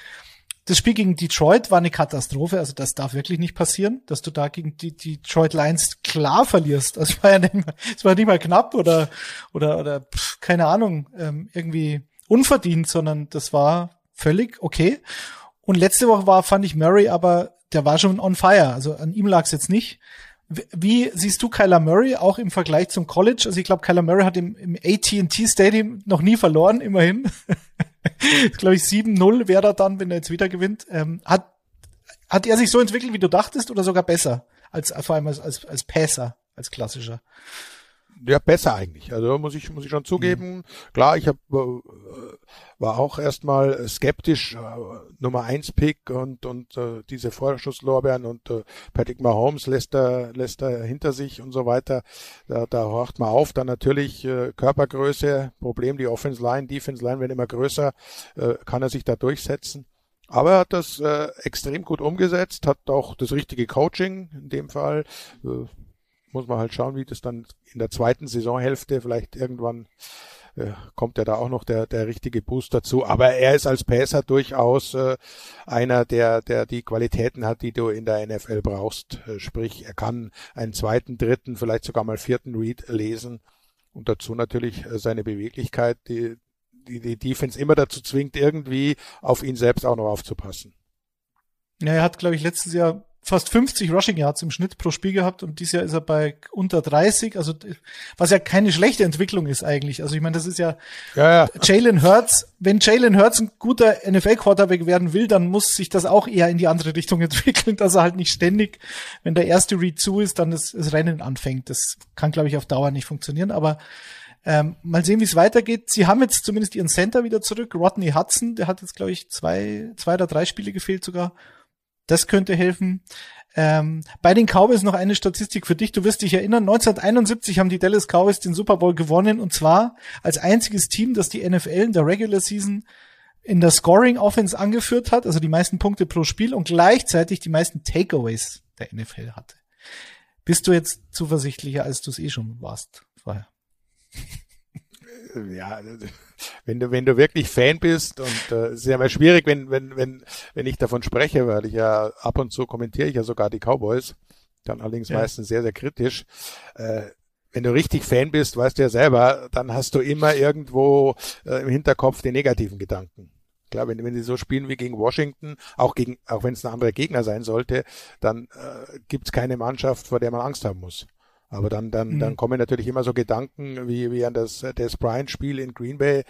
das Spiel gegen Detroit war eine Katastrophe, also das darf wirklich nicht passieren, dass du da gegen die, Detroit Lions klar verlierst. Das war ja nicht mal, das war nicht mal knapp oder oder oder pff, keine Ahnung ähm, irgendwie unverdient, sondern das war völlig okay. Und letzte Woche war fand ich Murray, aber der war schon on fire, also an ihm lag es jetzt nicht. Wie siehst du Kyler Murray auch im Vergleich zum College? Also ich glaube, Kyler Murray hat im, im AT&T Stadium noch nie verloren, immerhin. glaube ich 7-0 wäre er dann, wenn er jetzt wieder gewinnt. Ähm, hat, hat er sich so entwickelt, wie du dachtest, oder sogar besser? Als, vor allem als, als, als Passer, als klassischer? Ja, besser eigentlich. Also muss ich, muss ich schon zugeben. Mhm. Klar, ich hab, äh, war auch erstmal skeptisch, äh, Nummer eins Pick und, und äh, diese Vorschusslorbeeren und äh, Patrick Mahomes lässt er, lässt er hinter sich und so weiter. Da, da horcht man auf. Dann natürlich äh, Körpergröße, Problem, die Offense Line, Defense Line werden immer größer, äh, kann er sich da durchsetzen. Aber er hat das äh, extrem gut umgesetzt, hat auch das richtige Coaching in dem Fall. Äh, muss man halt schauen, wie das dann in der zweiten Saisonhälfte vielleicht irgendwann äh, kommt ja da auch noch der, der richtige Boost dazu. Aber er ist als Passer durchaus äh, einer, der, der die Qualitäten hat, die du in der NFL brauchst. Äh, sprich, er kann einen zweiten, dritten, vielleicht sogar mal vierten Read lesen und dazu natürlich äh, seine Beweglichkeit, die, die die Defense immer dazu zwingt, irgendwie auf ihn selbst auch noch aufzupassen. Ja, er hat, glaube ich, letztes Jahr fast 50 Rushing Yards im Schnitt pro Spiel gehabt und dieses Jahr ist er bei unter 30, also was ja keine schlechte Entwicklung ist eigentlich. Also ich meine, das ist ja, ja, ja. Jalen Hurts, wenn Jalen Hurts ein guter NFL-Quarterback werden will, dann muss sich das auch eher in die andere Richtung entwickeln, dass er halt nicht ständig, wenn der erste Read zu ist, dann das, das Rennen anfängt. Das kann, glaube ich, auf Dauer nicht funktionieren, aber ähm, mal sehen, wie es weitergeht. Sie haben jetzt zumindest ihren Center wieder zurück. Rodney Hudson, der hat jetzt, glaube ich, zwei, zwei oder drei Spiele gefehlt sogar. Das könnte helfen. Ähm, bei den Cowboys noch eine Statistik für dich. Du wirst dich erinnern, 1971 haben die Dallas Cowboys den Super Bowl gewonnen und zwar als einziges Team, das die NFL in der Regular Season in der Scoring Offense angeführt hat, also die meisten Punkte pro Spiel und gleichzeitig die meisten Takeaways der NFL hatte. Bist du jetzt zuversichtlicher, als du es eh schon warst vorher? Ja, wenn du, wenn du wirklich Fan bist und äh, es ist ja mal schwierig, wenn, wenn, wenn, wenn ich davon spreche, weil ich ja ab und zu kommentiere ich ja sogar die Cowboys, dann allerdings ja. meistens sehr, sehr kritisch. Äh, wenn du richtig Fan bist, weißt du ja selber, dann hast du immer irgendwo äh, im Hinterkopf die negativen Gedanken. Klar, wenn, wenn sie so spielen wie gegen Washington, auch gegen, auch wenn es ein anderer Gegner sein sollte, dann äh, gibt es keine Mannschaft, vor der man Angst haben muss. Aber dann, dann, mhm. dann kommen natürlich immer so Gedanken wie, wie an das Des Bryant-Spiel in Green Bay,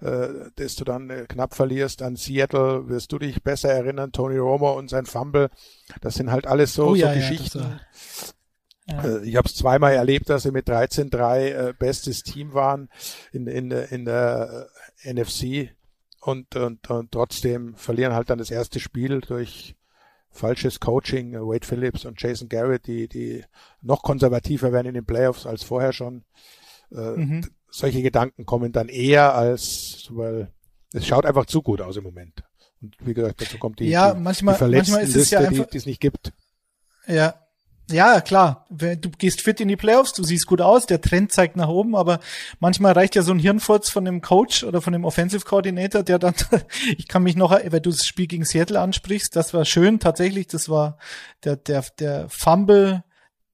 äh, das du dann äh, knapp verlierst. An Seattle wirst du dich besser erinnern, Tony Romo und sein Fumble. Das sind halt alles so, oh, ja, so Geschichten. Ja, ja. Äh, ich habe es zweimal erlebt, dass sie mit 13-3 äh, bestes Team waren in, in, in der äh, NFC und, und, und trotzdem verlieren halt dann das erste Spiel durch falsches Coaching, äh, Wade Phillips und Jason Garrett, die, die noch konservativer werden in den Playoffs als vorher schon. Äh, mhm. Solche Gedanken kommen dann eher als, weil es schaut einfach zu gut aus im Moment. Und wie gesagt, dazu kommt die, ja, die, manchmal, die manchmal ist es ja einfach, die, die es nicht gibt. Ja, ja, klar. Du gehst fit in die Playoffs, du siehst gut aus, der Trend zeigt nach oben, aber manchmal reicht ja so ein Hirnfurz von dem Coach oder von dem Offensive Coordinator, der dann, ich kann mich noch, weil du das Spiel gegen Seattle ansprichst, das war schön, tatsächlich, das war der, der, der Fumble,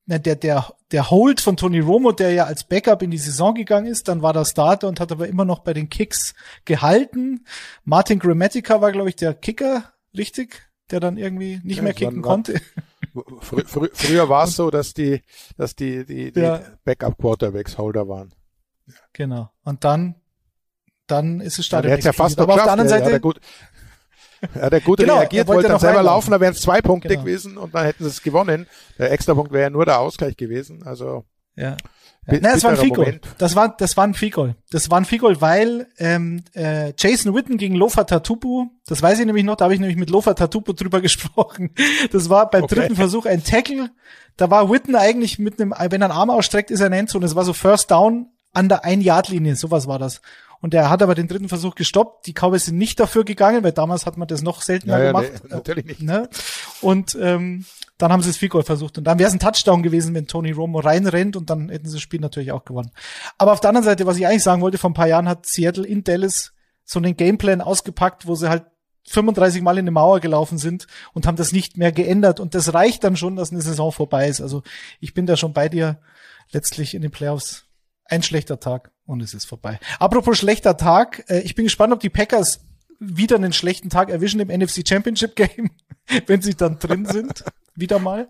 der, der, der Hold von Tony Romo, der ja als Backup in die Saison gegangen ist, dann war der Starter und hat aber immer noch bei den Kicks gehalten. Martin Grammatica war, glaube ich, der Kicker, richtig? Der dann irgendwie nicht ja, mehr kicken konnte. Frü frü früher war es so, dass die, dass die, die, die ja. Backup-Quarterbacks Holder waren. Genau. Und dann, dann ist es Stadion. Ja, der ja fast aber auf der anderen Seite. Ja, der gut, ja, der gute genau, reagiert, wollte dann selber laufen, da wären es zwei Punkte genau. gewesen und dann hätten sie es gewonnen. Der Extrapunkt wäre ja nur der Ausgleich gewesen. Also ja. Ja. Nein, das war ein Fico. Das war, das war ein Fico. Das war ein Fico, weil ähm, äh, Jason Witten gegen Lofa Tatupu, das weiß ich nämlich noch, da habe ich nämlich mit Lofa Tatupu drüber gesprochen. Das war beim okay. dritten Versuch ein Tackle. Da war Witten eigentlich mit einem, wenn er einen Arm ausstreckt, ist er ein Endzone. Das war so First Down an der Ein-Yard-Linie, sowas war das. Und er hat aber den dritten Versuch gestoppt. Die Cowboys sind nicht dafür gegangen, weil damals hat man das noch seltener ja, gemacht. Nee, natürlich nicht. Ne? Und ähm, dann haben sie es Field versucht. Und dann wäre es ein Touchdown gewesen, wenn Tony Romo reinrennt und dann hätten sie das Spiel natürlich auch gewonnen. Aber auf der anderen Seite, was ich eigentlich sagen wollte, vor ein paar Jahren hat Seattle in Dallas so einen Gameplan ausgepackt, wo sie halt 35 Mal in eine Mauer gelaufen sind und haben das nicht mehr geändert. Und das reicht dann schon, dass eine Saison vorbei ist. Also ich bin da schon bei dir letztlich in den Playoffs. Ein schlechter Tag und es ist vorbei. Apropos schlechter Tag, äh, ich bin gespannt, ob die Packers wieder einen schlechten Tag erwischen im NFC Championship Game, wenn sie dann drin sind wieder mal.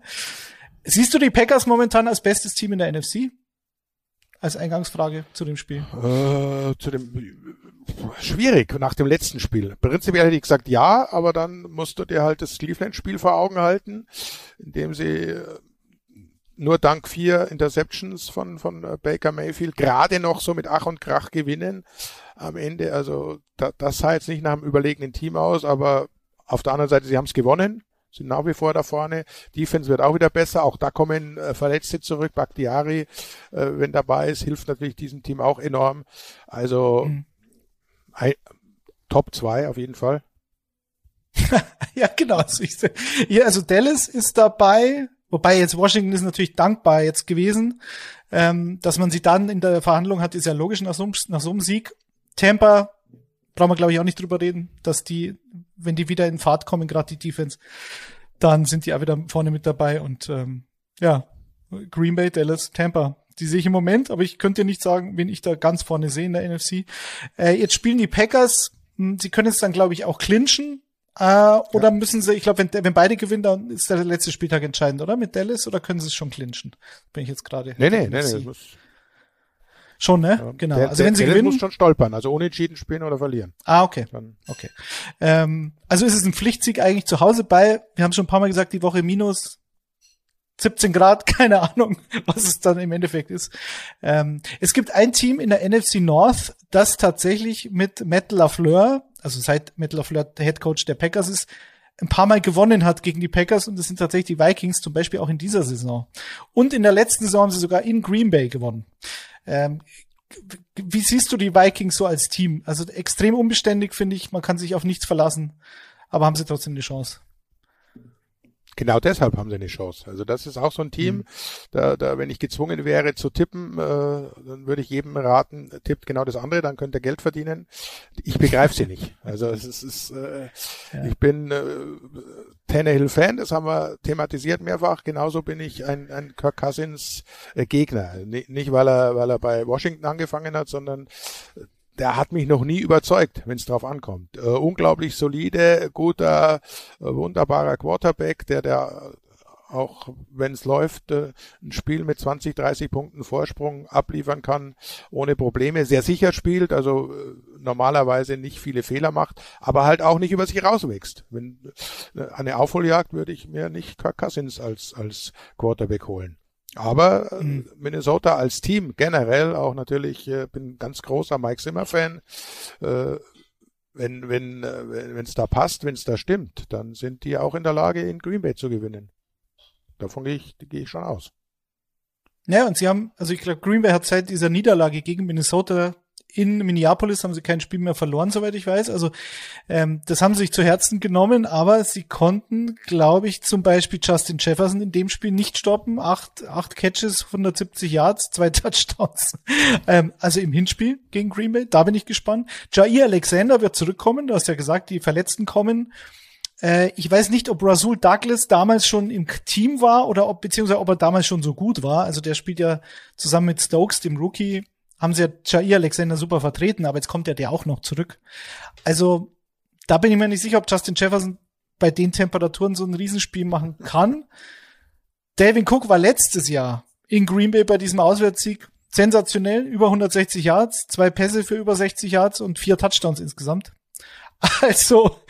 Siehst du die Packers momentan als bestes Team in der NFC? Als Eingangsfrage zu dem Spiel. Äh, zu dem schwierig nach dem letzten Spiel. Prinzipiell hätte ich gesagt ja, aber dann musst du dir halt das Cleveland-Spiel vor Augen halten, in dem sie nur dank vier Interceptions von, von äh, Baker Mayfield gerade noch so mit Ach und Krach gewinnen am Ende. Also da, das sah jetzt nicht nach einem überlegenen Team aus, aber auf der anderen Seite, sie haben es gewonnen sind nach wie vor da vorne. Defense wird auch wieder besser. Auch da kommen äh, Verletzte zurück. Bakhtiari, äh, wenn dabei ist, hilft natürlich diesem Team auch enorm. Also mhm. ein, Top 2 auf jeden Fall. ja, genau. Also, ich, ja, also Dallas ist dabei, wobei jetzt Washington ist natürlich dankbar jetzt gewesen, ähm, dass man sie dann in der Verhandlung hat, ist ja logisch nach so, nach so einem Sieg. Tampa brauchen wir glaube ich auch nicht drüber reden, dass die, wenn die wieder in Fahrt kommen, gerade die Defense, dann sind die auch wieder vorne mit dabei und ähm, ja, Green Bay, Dallas, Tampa. Die sehe ich im Moment, aber ich könnte nicht sagen, wen ich da ganz vorne sehe in der NFC. Äh, jetzt spielen die Packers, hm, sie können es dann, glaube ich, auch clinchen, Äh, oder ja. müssen sie, ich glaube, wenn, wenn beide gewinnen, dann ist der letzte Spieltag entscheidend, oder? Mit Dallas, oder können sie es schon clinchen? Bin ich jetzt gerade. Nee, nee, nee, nee. Schon, ne? Ja, genau. Der, also wenn sie gewinnen. muss schon stolpern, also ohne entschieden spielen oder verlieren. Ah, okay. Dann. Okay. Ähm, also ist es ein Pflichtsieg eigentlich zu Hause bei, wir haben schon ein paar Mal gesagt, die Woche minus 17 Grad, keine Ahnung, was es dann im Endeffekt ist. Ähm, es gibt ein Team in der NFC North, das tatsächlich mit Matt LaFleur, also seit Matt LaFleur der Head Coach der Packers ist, ein paar Mal gewonnen hat gegen die Packers und das sind tatsächlich die Vikings, zum Beispiel auch in dieser Saison. Und in der letzten Saison haben sie sogar in Green Bay gewonnen. Ähm, wie siehst du die Vikings so als Team? Also extrem unbeständig, finde ich. Man kann sich auf nichts verlassen. Aber haben sie trotzdem eine Chance? Genau deshalb haben sie eine Chance. Also das ist auch so ein Team, mhm. da, da wenn ich gezwungen wäre zu tippen, äh, dann würde ich jedem raten, tippt genau das andere, dann könnt ihr Geld verdienen. Ich begreife sie nicht. Also es ist, ist äh, ja. ich bin äh, Tannehill-Fan, das haben wir thematisiert mehrfach. Genauso bin ich ein, ein Kirk Cousins äh, Gegner. Nicht, weil er, weil er bei Washington angefangen hat, sondern der hat mich noch nie überzeugt, wenn es drauf ankommt. Äh, unglaublich solide, guter, äh, wunderbarer Quarterback, der der auch wenn es läuft, äh, ein Spiel mit 20, 30 Punkten Vorsprung abliefern kann, ohne Probleme, sehr sicher spielt, also äh, normalerweise nicht viele Fehler macht, aber halt auch nicht über sich rauswächst. Wenn eine Aufholjagd würde ich mir nicht Kirk Cousins als als Quarterback holen. Aber mhm. Minnesota als Team generell auch natürlich, äh, bin ganz großer Mike Zimmer Fan. Äh, wenn wenn äh, wenn es da passt, wenn es da stimmt, dann sind die auch in der Lage, in Green Bay zu gewinnen. Davon gehe ich, gehe ich schon aus. Ja, und sie haben, also ich glaube, Green Bay hat seit dieser Niederlage gegen Minnesota in Minneapolis haben sie kein Spiel mehr verloren, soweit ich weiß. Also ähm, das haben sie sich zu Herzen genommen, aber sie konnten, glaube ich, zum Beispiel Justin Jefferson in dem Spiel nicht stoppen. Acht, acht Catches, 170 Yards, zwei Touchdowns. ähm, also im Hinspiel gegen Green Bay, da bin ich gespannt. Jair Alexander wird zurückkommen, du hast ja gesagt, die Verletzten kommen. Äh, ich weiß nicht, ob Rasul Douglas damals schon im Team war oder ob, beziehungsweise ob er damals schon so gut war. Also der spielt ja zusammen mit Stokes, dem Rookie, haben sie ja Jair Alexander super vertreten, aber jetzt kommt ja der auch noch zurück. Also da bin ich mir nicht sicher, ob Justin Jefferson bei den Temperaturen so ein Riesenspiel machen kann. Dalvin Cook war letztes Jahr in Green Bay bei diesem Auswärtssieg sensationell, über 160 Yards, zwei Pässe für über 60 Yards und vier Touchdowns insgesamt. Also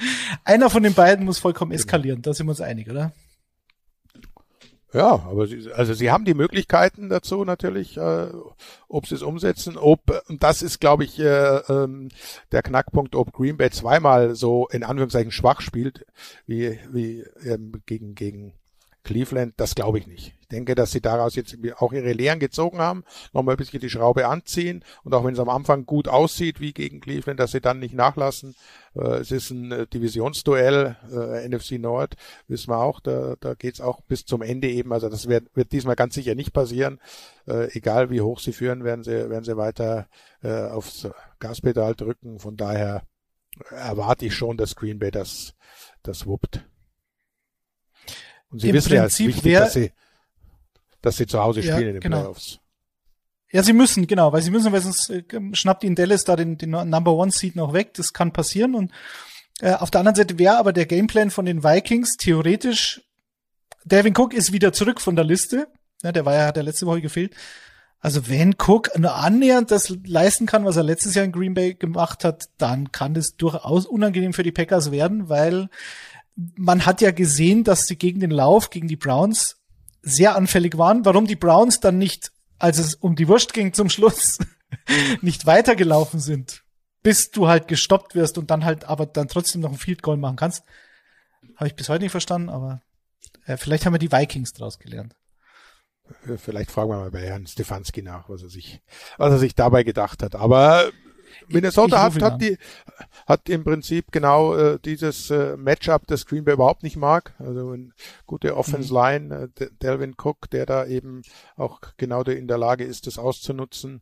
einer von den beiden muss vollkommen eskalieren, da sind wir uns einig, oder? Ja, aber sie, also sie haben die Möglichkeiten dazu natürlich, äh, ob sie es umsetzen, ob und das ist, glaube ich, äh, ähm, der Knackpunkt, ob Green Bay zweimal so in Anführungszeichen schwach spielt wie wie ähm, gegen gegen Cleveland, das glaube ich nicht. Ich denke, dass sie daraus jetzt auch ihre Lehren gezogen haben, nochmal ein bisschen die Schraube anziehen und auch wenn es am Anfang gut aussieht wie gegen Cleveland, dass sie dann nicht nachlassen. Äh, es ist ein äh, Divisionsduell, äh, NFC Nord, wissen wir auch, da, da geht es auch bis zum Ende eben. Also das wird, wird diesmal ganz sicher nicht passieren. egal wie hoch sie führen, werden sie, werden sie weiter aufs Gaspedal drücken. Von daher erwarte ich schon, dass Green Bay das, das wuppt. Und sie Im wissen Prinzip ja, es ist wichtig, dass sie, dass sie zu Hause spielen ja, in den genau. Playoffs. Ja, sie müssen, genau, weil sie müssen, weil sonst äh, schnappt ihnen Dallas da den, den Number One Seed noch weg. Das kann passieren. Und äh, auf der anderen Seite wäre aber der Gameplan von den Vikings theoretisch, Devin Cook ist wieder zurück von der Liste. Ja, der war ja, hat ja letzte Woche gefehlt. Also wenn Cook nur annähernd das leisten kann, was er letztes Jahr in Green Bay gemacht hat, dann kann das durchaus unangenehm für die Packers werden, weil man hat ja gesehen, dass sie gegen den Lauf, gegen die Browns sehr anfällig waren. Warum die Browns dann nicht, als es um die Wurst ging zum Schluss, nicht weitergelaufen sind, bis du halt gestoppt wirst und dann halt aber dann trotzdem noch ein Field Goal machen kannst, habe ich bis heute nicht verstanden, aber äh, vielleicht haben wir die Vikings daraus gelernt. Vielleicht fragen wir mal bei Herrn Stefanski nach, was er sich, was er sich dabei gedacht hat. Aber Minnesota hat, hat die, hat im Prinzip genau äh, dieses äh, Matchup, das Green Bay überhaupt nicht mag. Also eine gute Offense mhm. Line, äh, Delvin Cook, der da eben auch genau in der Lage ist, das auszunutzen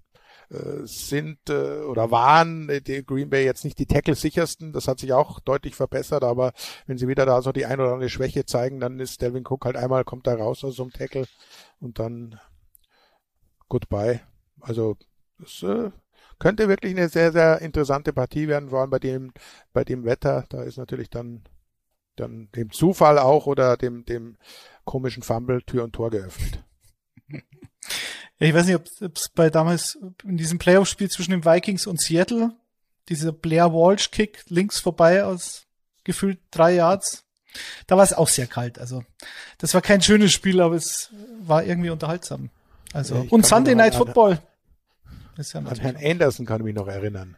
äh, sind äh, oder waren die Green Bay jetzt nicht die Tackle sichersten. Das hat sich auch deutlich verbessert, aber wenn sie wieder da so die ein oder andere Schwäche zeigen, dann ist Delvin Cook halt einmal kommt da raus aus so einem Tackle und dann goodbye. Also das äh, könnte wirklich eine sehr, sehr interessante Partie werden, vor allem bei dem, bei dem Wetter. Da ist natürlich dann dann dem Zufall auch oder dem, dem komischen Fumble Tür und Tor geöffnet. Ich weiß nicht, ob es bei damals in diesem Playoff-Spiel zwischen den Vikings und Seattle, dieser Blair Walsh-Kick links vorbei aus gefühlt drei Yards, da war es auch sehr kalt. Also das war kein schönes Spiel, aber es war irgendwie unterhaltsam. Also ja, und Sunday Night Football. Ist ja an Herrn Anderson kann ich mich noch erinnern.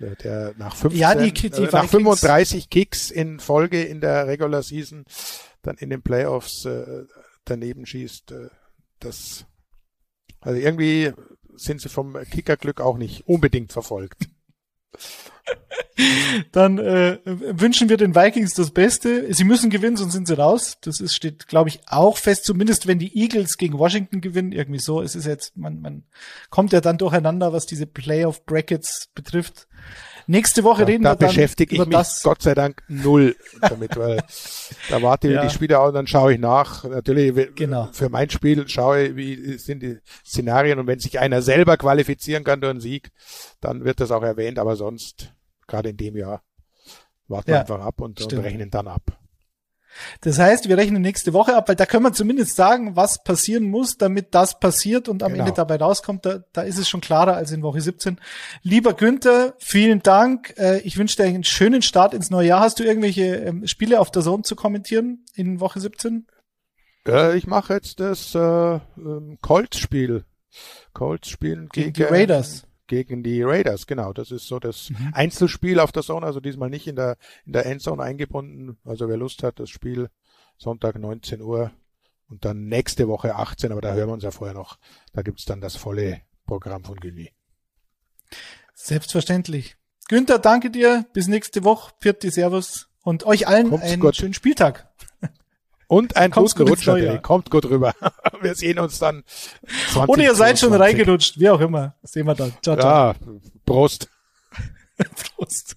Der nach 15, ja, die, die äh, nach 35 Kicks in Folge in der Regular Season dann in den Playoffs äh, daneben schießt. Äh, das also irgendwie sind sie vom Kickerglück auch nicht unbedingt verfolgt. Dann äh, wünschen wir den Vikings das Beste. Sie müssen gewinnen, sonst sind sie raus. Das ist, steht, glaube ich, auch fest. Zumindest wenn die Eagles gegen Washington gewinnen, irgendwie so. Es ist jetzt, man, man kommt ja dann durcheinander, was diese Playoff Brackets betrifft. Nächste Woche ja, reden da wir dann beschäftige ich mich das. Gott sei Dank null damit, weil da warte ich ja. die Spiele aus und dann schaue ich nach. Natürlich genau. für mein Spiel schaue ich, wie sind die Szenarien und wenn sich einer selber qualifizieren kann durch einen Sieg, dann wird das auch erwähnt, aber sonst gerade in dem Jahr. Warten ja, einfach ab und, und rechnen dann ab. Das heißt, wir rechnen nächste Woche ab, weil da können wir zumindest sagen, was passieren muss, damit das passiert und am genau. Ende dabei rauskommt. Da, da ist es schon klarer als in Woche 17. Lieber Günther, vielen Dank. Äh, ich wünsche dir einen schönen Start ins neue Jahr. Hast du irgendwelche ähm, Spiele auf der Zone zu kommentieren in Woche 17? Äh, ich mache jetzt das äh, ähm, Colts-Spiel. Colts spielen gegen, gegen die Raiders gegen die Raiders, genau. Das ist so das mhm. Einzelspiel auf der Zone, also diesmal nicht in der, in der Endzone eingebunden. Also wer Lust hat, das Spiel Sonntag 19 Uhr und dann nächste Woche 18, aber da hören wir uns ja vorher noch. Da gibt's dann das volle Programm von Gyni. Selbstverständlich. Günther, danke dir. Bis nächste Woche. Pfiat Servus. Und euch allen Kommt's einen Gott. schönen Spieltag. Und ein Kommt's guten Rutsch natürlich. Kommt gut rüber. wir sehen uns dann. 20, Oder ihr seid 22. schon reingelutscht, wie auch immer. Sehen wir dann. Ciao, ciao. Ja, Prost. Prost.